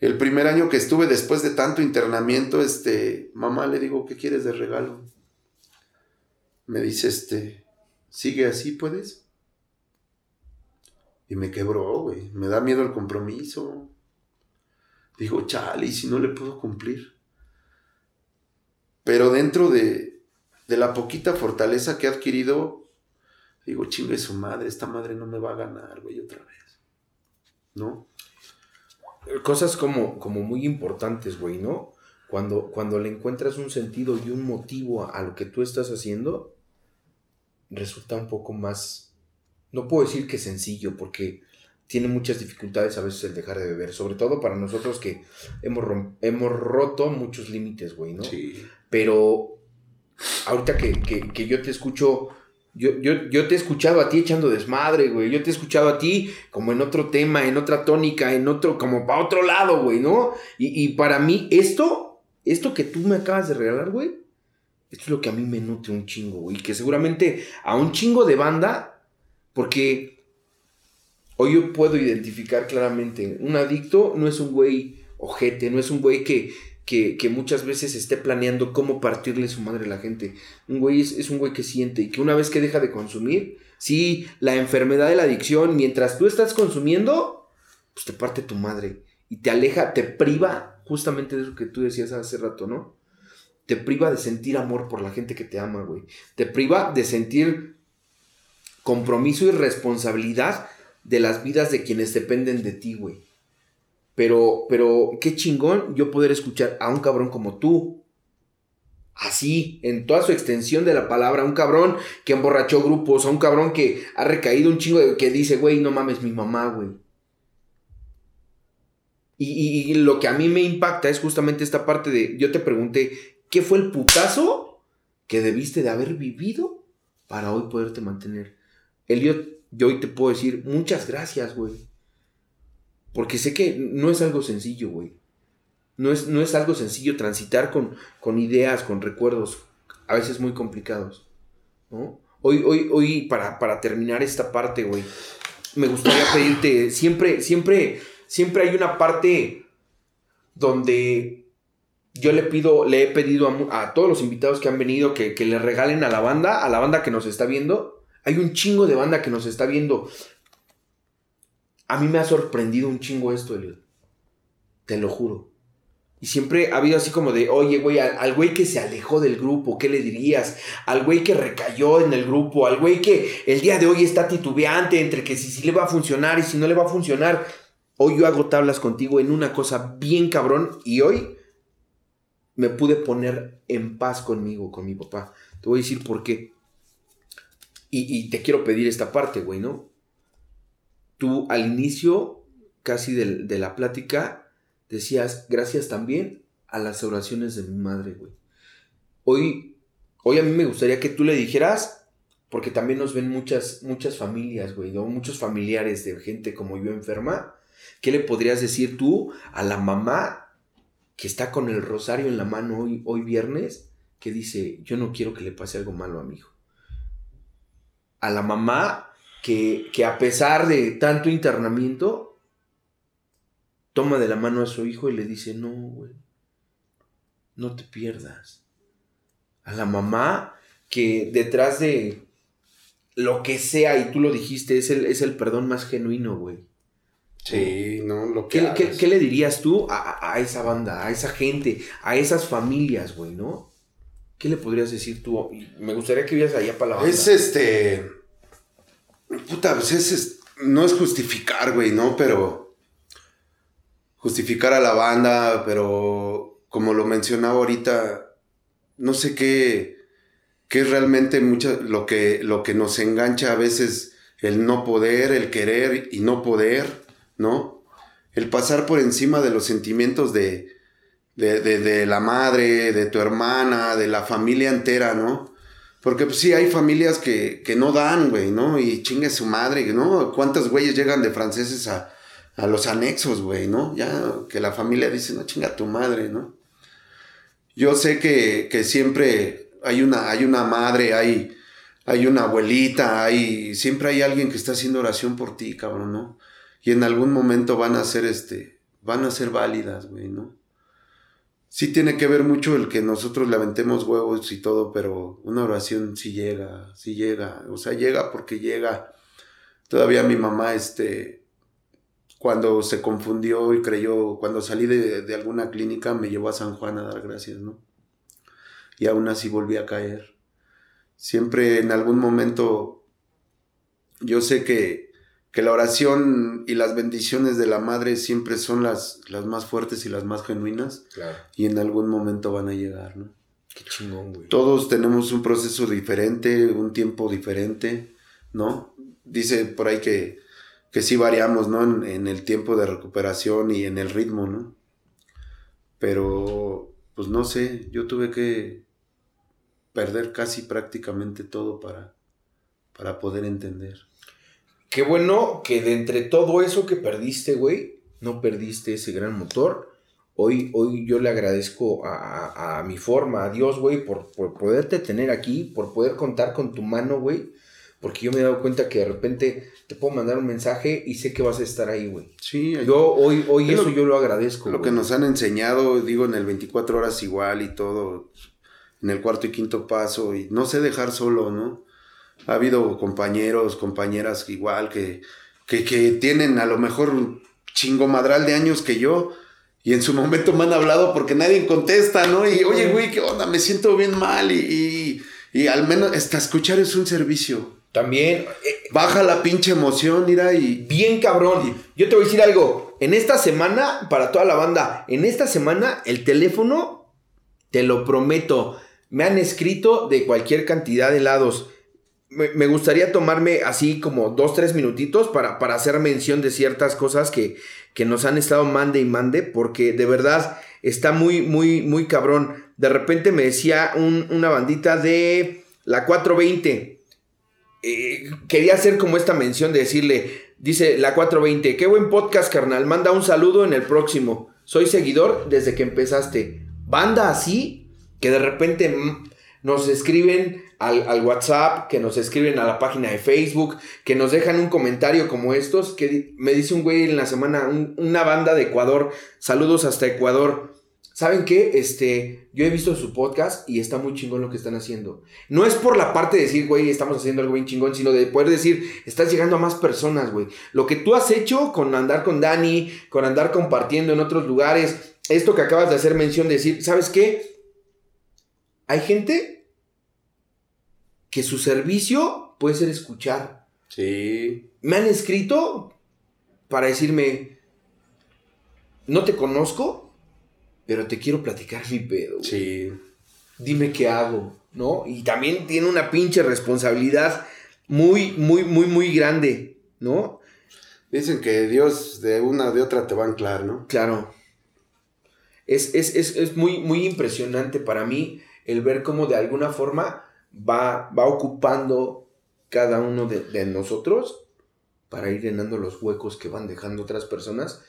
El primer año que estuve después de tanto internamiento, este, mamá le digo, ¿qué quieres de regalo? Me dice, este, sigue así, ¿puedes? Y me quebró, güey. Me da miedo el compromiso. Digo, chale, ¿y si no le puedo cumplir? Pero dentro de, de la poquita fortaleza que he adquirido, digo, chingue su madre, esta madre no me va a ganar, güey, otra vez. ¿No? Cosas como, como muy importantes, güey, ¿no? Cuando, cuando le encuentras un sentido y un motivo a, lo que tú estás haciendo, resulta un poco más, no puedo decir que sencillo, porque tiene muchas dificultades a veces el dejar de beber, sobre todo para nosotros que hemos, hemos roto muchos límites, güey, ¿no? Sí. Pero ahorita que, que yo te escucho yo, yo, yo, te he escuchado a ti echando desmadre, güey. Yo te he escuchado a ti como en otro tema, en otra tónica, en otro, como para otro lado, güey, ¿no? Y, y, para mí, esto, esto que tú me acabas de regalar, güey, esto es lo que a mí me nutre un chingo, güey. Que seguramente a un chingo de banda, porque hoy yo puedo identificar claramente, un adicto no es un güey ojete, no es un güey que que, muchas veces esté planeando cómo partirle su madre a la gente. Un güey es, un güey que siente y que una vez que deja de consumir, sí, la enfermedad de la adicción, mientras tú estás consumiendo, pues te parte tu madre y te aleja, te priva justamente de eso que tú decías hace rato, ¿no? Te priva de sentir amor por la gente que te ama, güey. Te priva de sentir compromiso y responsabilidad de las vidas de quienes dependen de ti, güey. Pero, pero qué chingón yo poder escuchar a un cabrón como tú. Así, en toda su extensión de la palabra, un cabrón que emborrachó grupos, a un cabrón que ha recaído un chingo que dice, güey, no mames, mi mamá, güey. Y, y, lo que a mí me impacta es justamente esta parte de, yo te pregunté, ¿qué fue el putazo que debiste de haber vivido para hoy poderte mantener. Elliot, yo hoy te puedo decir muchas gracias, güey. Porque sé que no es algo sencillo, güey. No es, no es algo sencillo transitar con, con ideas, con recuerdos, a veces muy complicados. ¿no? Hoy, hoy, hoy, para, para terminar esta parte, güey, me gustaría pedirte, siempre, siempre, siempre hay una parte donde yo le pido, le he pedido a, todos los invitados que han venido que, que, le regalen a la banda, a la banda que nos está viendo. Hay un chingo de banda que nos está viendo. A mí me ha sorprendido un chingo esto, Elliot. Te lo juro. Y siempre ha habido así como de, oye, güey, al, güey que se alejó del grupo, ¿qué le dirías? Al güey que recayó en el grupo, al güey que el día de hoy está titubeante entre que si, si le va a funcionar y si no le va a funcionar. Hoy yo hago tablas contigo en una cosa bien cabrón y hoy me pude poner en paz conmigo, con mi papá. Te voy a decir por qué. Y, y te quiero pedir esta parte, güey, ¿no? Tú al inicio casi de, de la plática decías, gracias también a las oraciones de mi madre, güey. Hoy, hoy a mí me gustaría que tú le dijeras, porque también nos ven muchas, muchas familias, güey, ¿no? muchos familiares de gente como yo enferma. ¿Qué le podrías decir tú a la mamá que está con el rosario en la mano hoy, hoy viernes, que dice, yo no quiero que le pase algo malo a mi hijo? A la mamá que, que a pesar de tanto internamiento, toma de la mano a su hijo y le dice, no, güey, no te pierdas. A la mamá que detrás de lo que sea, y tú lo dijiste, es el, es el perdón más genuino, güey. Sí, no, lo que... ¿Qué, ¿qué, le dirías tú a, a, esa banda, a esa gente, a esas familias, güey, no? ¿Qué le podrías decir tú? Me gustaría que vieras allá para la banda. Es este... Puta, pues es, no es justificar, güey, ¿no? Pero justificar a la banda, pero como lo mencionaba ahorita, no sé qué, qué es realmente mucho lo que, lo que nos engancha a veces el no poder, el querer y no poder, ¿no? El pasar por encima de los sentimientos de, de, de, la madre, de tu hermana, de la familia entera, ¿no? Porque pues sí, hay familias que, que no dan, güey, ¿no? Y chingue su madre, ¿no? ¿Cuántos güeyes llegan de franceses a, a los anexos, güey, ¿no? Ya que la familia dice, no chinga tu madre, ¿no? Yo sé que, que siempre hay una, hay una madre, hay, hay una abuelita, hay, siempre hay alguien que está haciendo oración por ti, cabrón, ¿no? Y en algún momento van a ser, este, van a ser válidas, güey, ¿no? Sí tiene que ver mucho el que nosotros le aventemos huevos y todo, pero una oración sí llega, sí llega, o sea, llega porque llega. Todavía mi mamá, este, cuando se confundió y creyó, cuando salí de, alguna clínica me llevó a San Juan a dar gracias, ¿no? Y aún así volví a caer. Siempre en algún momento yo sé que, que la oración y las bendiciones de la madre siempre son las, las más fuertes y las más genuinas. Claro. Y en algún momento van a llegar, ¿no? Qué chingón, güey. Todos tenemos un proceso diferente, un tiempo diferente, ¿no? Dice por ahí que que sí variamos, ¿no? En, el tiempo de recuperación y en el ritmo, ¿no? Pero, pues no sé, yo tuve que perder casi prácticamente todo para, para poder entender. Qué bueno que de entre todo eso que perdiste, güey, no perdiste ese gran motor. Hoy, hoy yo le agradezco a, a mi forma, a Dios, güey, por, por poderte tener aquí, por poder contar con tu mano, güey porque yo me he dado cuenta que de repente te puedo mandar un mensaje y sé que vas a estar ahí, güey. Sí. Yo hoy, hoy eso yo lo agradezco. Lo que nos han enseñado, digo, en el 24 horas igual y todo, en el cuarto y quinto paso, y no sé dejar solo, ¿no? Ha habido compañeros, compañeras igual que, que, que tienen a lo mejor chingo madral de años que yo. Y en su momento me han hablado porque nadie contesta, ¿no? Y oye, güey, ¿qué onda? Me siento bien mal y, y, y al menos hasta escuchar es un servicio. También. Eh, Baja la pinche emoción, mira, y. Bien cabrón. Yo te voy a decir algo. En esta semana, para toda la banda, en esta semana, el teléfono, te lo prometo, me han escrito de cualquier cantidad de lados. Me, gustaría tomarme así como dos, tres minutitos para, para hacer mención de ciertas cosas que, que nos han estado mande y mande, porque de verdad está muy, muy, muy cabrón. de repente me decía una bandita de la 420. Eh, quería hacer como esta mención de decirle, dice la 420, qué buen podcast, carnal, manda un saludo en el próximo. Soy seguidor desde que empezaste. Banda así, que de repente mm, nos escriben al, WhatsApp, que nos escriben a la página de Facebook, que nos dejan un comentario como estos, que me dice un güey en la semana, una banda de Ecuador, saludos hasta Ecuador. ¿Saben qué? Este, yo he visto su podcast y está muy chingón lo que están haciendo. No es por la parte de decir, güey, estamos haciendo algo bien chingón, sino de poder decir, estás llegando a más personas, güey. Lo que tú has hecho con andar con Dani, con andar compartiendo en otros lugares, esto que acabas de hacer mención, de decir, ¿sabes qué? Hay gente que su servicio puede ser escuchar. Sí. Me han escrito para decirme, no te conozco, pero te quiero platicar mi pedo. Sí. Dime qué hago, ¿no? Y también tiene una pinche responsabilidad muy, muy, muy, muy grande, ¿no? Dicen que Dios de una de otra te va a anclar, ¿no? Claro. Es, es, es muy, muy impresionante para mí el ver cómo de alguna forma va, va ocupando cada uno de, nosotros para ir llenando los huecos que van dejando otras personas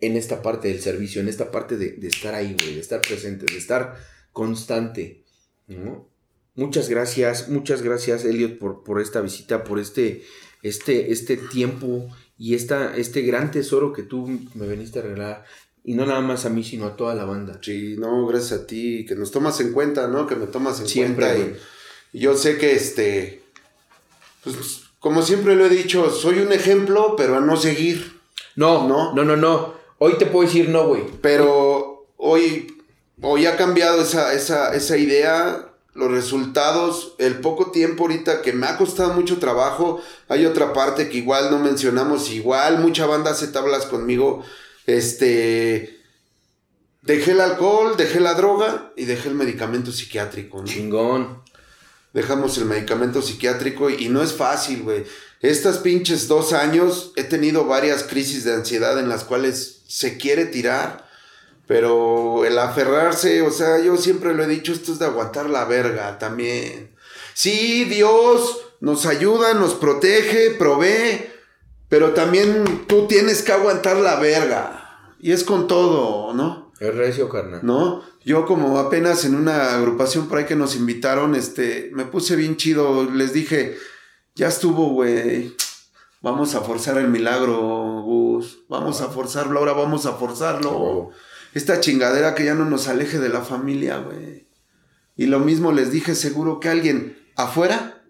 en esta parte del servicio, en esta parte de, estar ahí, güey, de estar presente, de estar constante, Muchas gracias, muchas gracias, Elliot, por, por esta visita, por este, este, este tiempo y esta, este gran tesoro que tú me viniste a regalar. Y no nada más a mí, sino a toda la banda. Sí, no, gracias a ti, que nos tomas en cuenta, ¿no? Que me tomas en cuenta. Y, yo sé que este, pues como siempre lo he dicho, soy un ejemplo, pero a no seguir. No, no, no, no, no. Hoy te puedo decir no, güey. Pero hoy, hoy ha cambiado esa, esa, esa idea, los resultados, el poco tiempo ahorita que me ha costado mucho trabajo. Hay otra parte que igual no mencionamos, igual mucha banda hace tablas conmigo. Este, dejé el alcohol, dejé la droga y dejé el medicamento psiquiátrico. Chingón dejamos el medicamento psiquiátrico y no es fácil, güey. Estas pinches dos años he tenido varias crisis de ansiedad en las cuales se quiere tirar, pero el aferrarse, o sea, yo siempre lo he dicho, esto es de aguantar la verga también. Sí, Dios nos ayuda, nos protege, provee, pero también tú tienes que aguantar la verga. Y es con todo, ¿no? Es recio, carnal. ¿No? Yo como apenas en una agrupación por ahí que nos invitaron, este, me puse bien chido, les dije, ya estuvo, güey. Vamos a forzar el milagro, Gus. Vamos a forzarlo, ahora vamos a forzarlo. Esta chingadera que ya no nos aleje de la familia, güey. Y lo mismo les dije, seguro que alguien afuera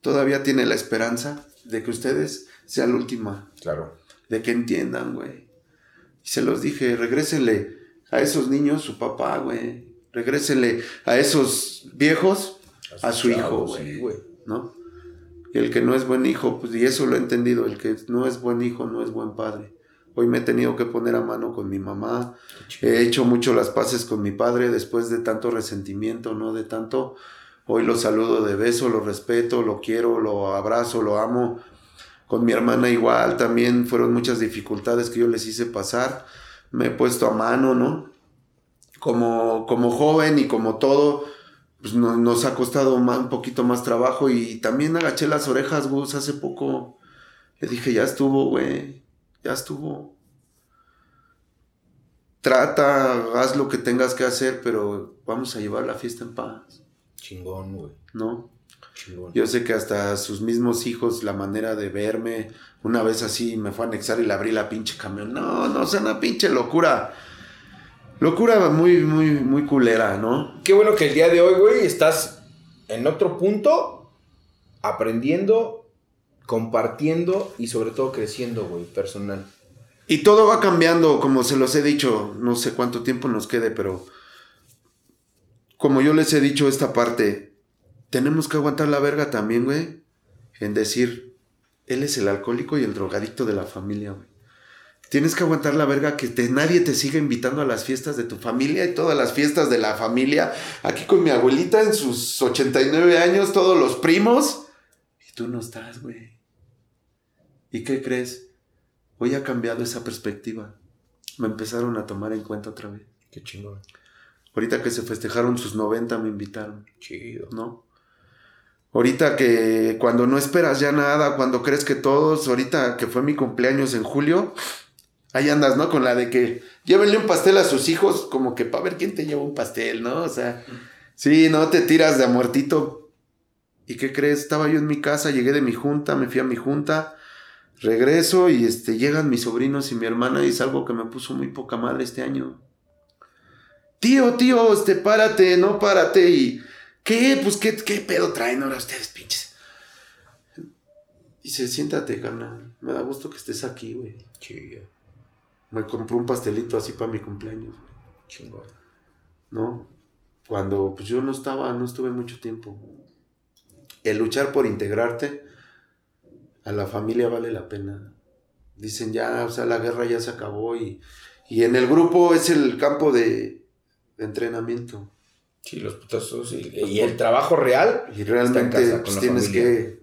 todavía tiene la esperanza de que ustedes sean la última. Claro. De que entiendan, güey. Y se los dije, regrésenle a esos niños su papá, güey. Regrésele a esos viejos a su, hijo, güey. ¿No? Y el que no es buen hijo, pues, y eso lo he entendido, el que no es buen hijo no es buen padre. Hoy me he tenido que poner a mano con mi mamá. He hecho mucho las paces con mi padre después de tanto resentimiento, ¿no? De tanto. Hoy lo saludo de beso, lo respeto, lo quiero, lo abrazo, lo amo. Con mi hermana igual, también fueron muchas dificultades que yo les hice pasar me he puesto a mano, ¿no? Como, como joven y como todo, pues nos ha costado un poquito más trabajo y también agaché las orejas, Gus, hace poco. Le dije, ya estuvo, güey, ya estuvo. Trata, haz lo que tengas que hacer, pero vamos a llevar la fiesta en paz. Chingón, güey. ¿No? Chingón. Yo sé que hasta sus mismos hijos, la manera de verme, una vez así me fue a anexar y le abrí la pinche camión. No, no, o sea, una pinche locura. Locura muy, muy, muy culera, ¿no? Qué bueno que el día de hoy, güey, estás en otro punto, aprendiendo, compartiendo y sobre todo creciendo, güey, personal. Y todo va cambiando, como se los he dicho, no sé cuánto tiempo nos quede, pero como yo les he dicho esta parte, tenemos que aguantar la verga también, güey, en decir, él es el alcohólico y el drogadicto de la familia, güey. Tienes que aguantar la verga que nadie te siga invitando a las fiestas de tu familia y todas las fiestas de la familia. Aquí con mi abuelita en sus 89 años, todos los primos. Y tú no estás, güey. ¿Y qué crees? Hoy ha cambiado esa perspectiva. Me empezaron a tomar en cuenta otra vez. Qué chingón. Ahorita que se festejaron sus 90 me invitaron. Chido. ¿No? Ahorita que cuando no esperas ya nada, cuando crees que todos, ahorita que fue mi cumpleaños en julio, ahí andas, ¿no? Con la de que llévenle un pastel a sus hijos, como que para ver quién te lleva un pastel, ¿no? O sea, sí, no te tiras de a muertito. ¿Y qué crees? Estaba yo en mi casa, llegué de mi junta, me fui a mi junta, regreso y este, llegan mis sobrinos y mi hermana y es algo que me puso muy poca madre este año. Tío, tío, este, párate, no párate y... ¿Qué? Pues, ¿qué, qué pedo traen ahora ustedes, pinches? Y se siéntate, carnal. Me da gusto que estés aquí, güey. Chido. Me compré un pastelito así para mi cumpleaños, güey. Chingón. ¿No? Cuando pues yo no estaba, no estuve mucho tiempo. El luchar por integrarte a la familia vale la pena. Dicen ya, o sea, la guerra ya se acabó y, y en el grupo es el campo de, de entrenamiento. Sí, los putazos y, y el trabajo real. Y realmente casa, pues, tienes que,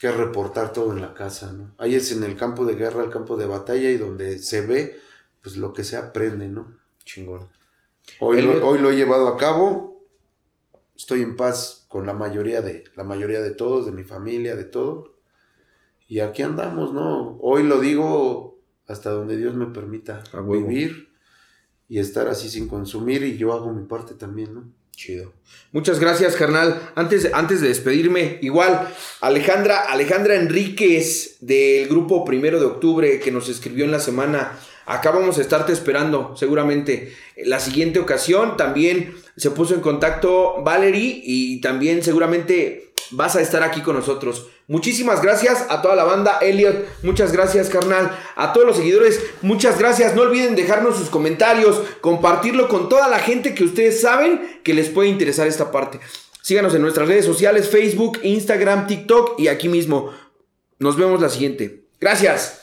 que reportar todo en la casa, ¿no? Ahí es en el campo de guerra, el campo de batalla y donde se ve pues lo que se aprende, ¿no? Chingón. Hoy, El- lo, hoy lo he llevado a cabo. Estoy en paz con la mayoría de la mayoría de todos, de mi familia, de todo. Y aquí andamos, ¿no? Hoy lo digo hasta donde Dios me permita vivir y estar así sin consumir y yo hago mi parte también, ¿no? Chido. Muchas gracias, carnal. Antes, antes de despedirme, igual, Alejandra, Alejandra Enríquez del grupo Primero de Octubre que nos escribió en la semana. Acá vamos a estarte esperando, seguramente. La siguiente ocasión también se puso en contacto Valerie y también seguramente vas a estar aquí con nosotros. Muchísimas gracias a toda la banda. Elliot, muchas gracias, carnal. A todos los seguidores, muchas gracias. No olviden dejarnos sus comentarios, compartirlo con toda la gente que ustedes saben que les puede interesar esta parte. Síganos en nuestras redes sociales, Facebook, Instagram, TikTok y aquí mismo. Nos vemos la siguiente. Gracias.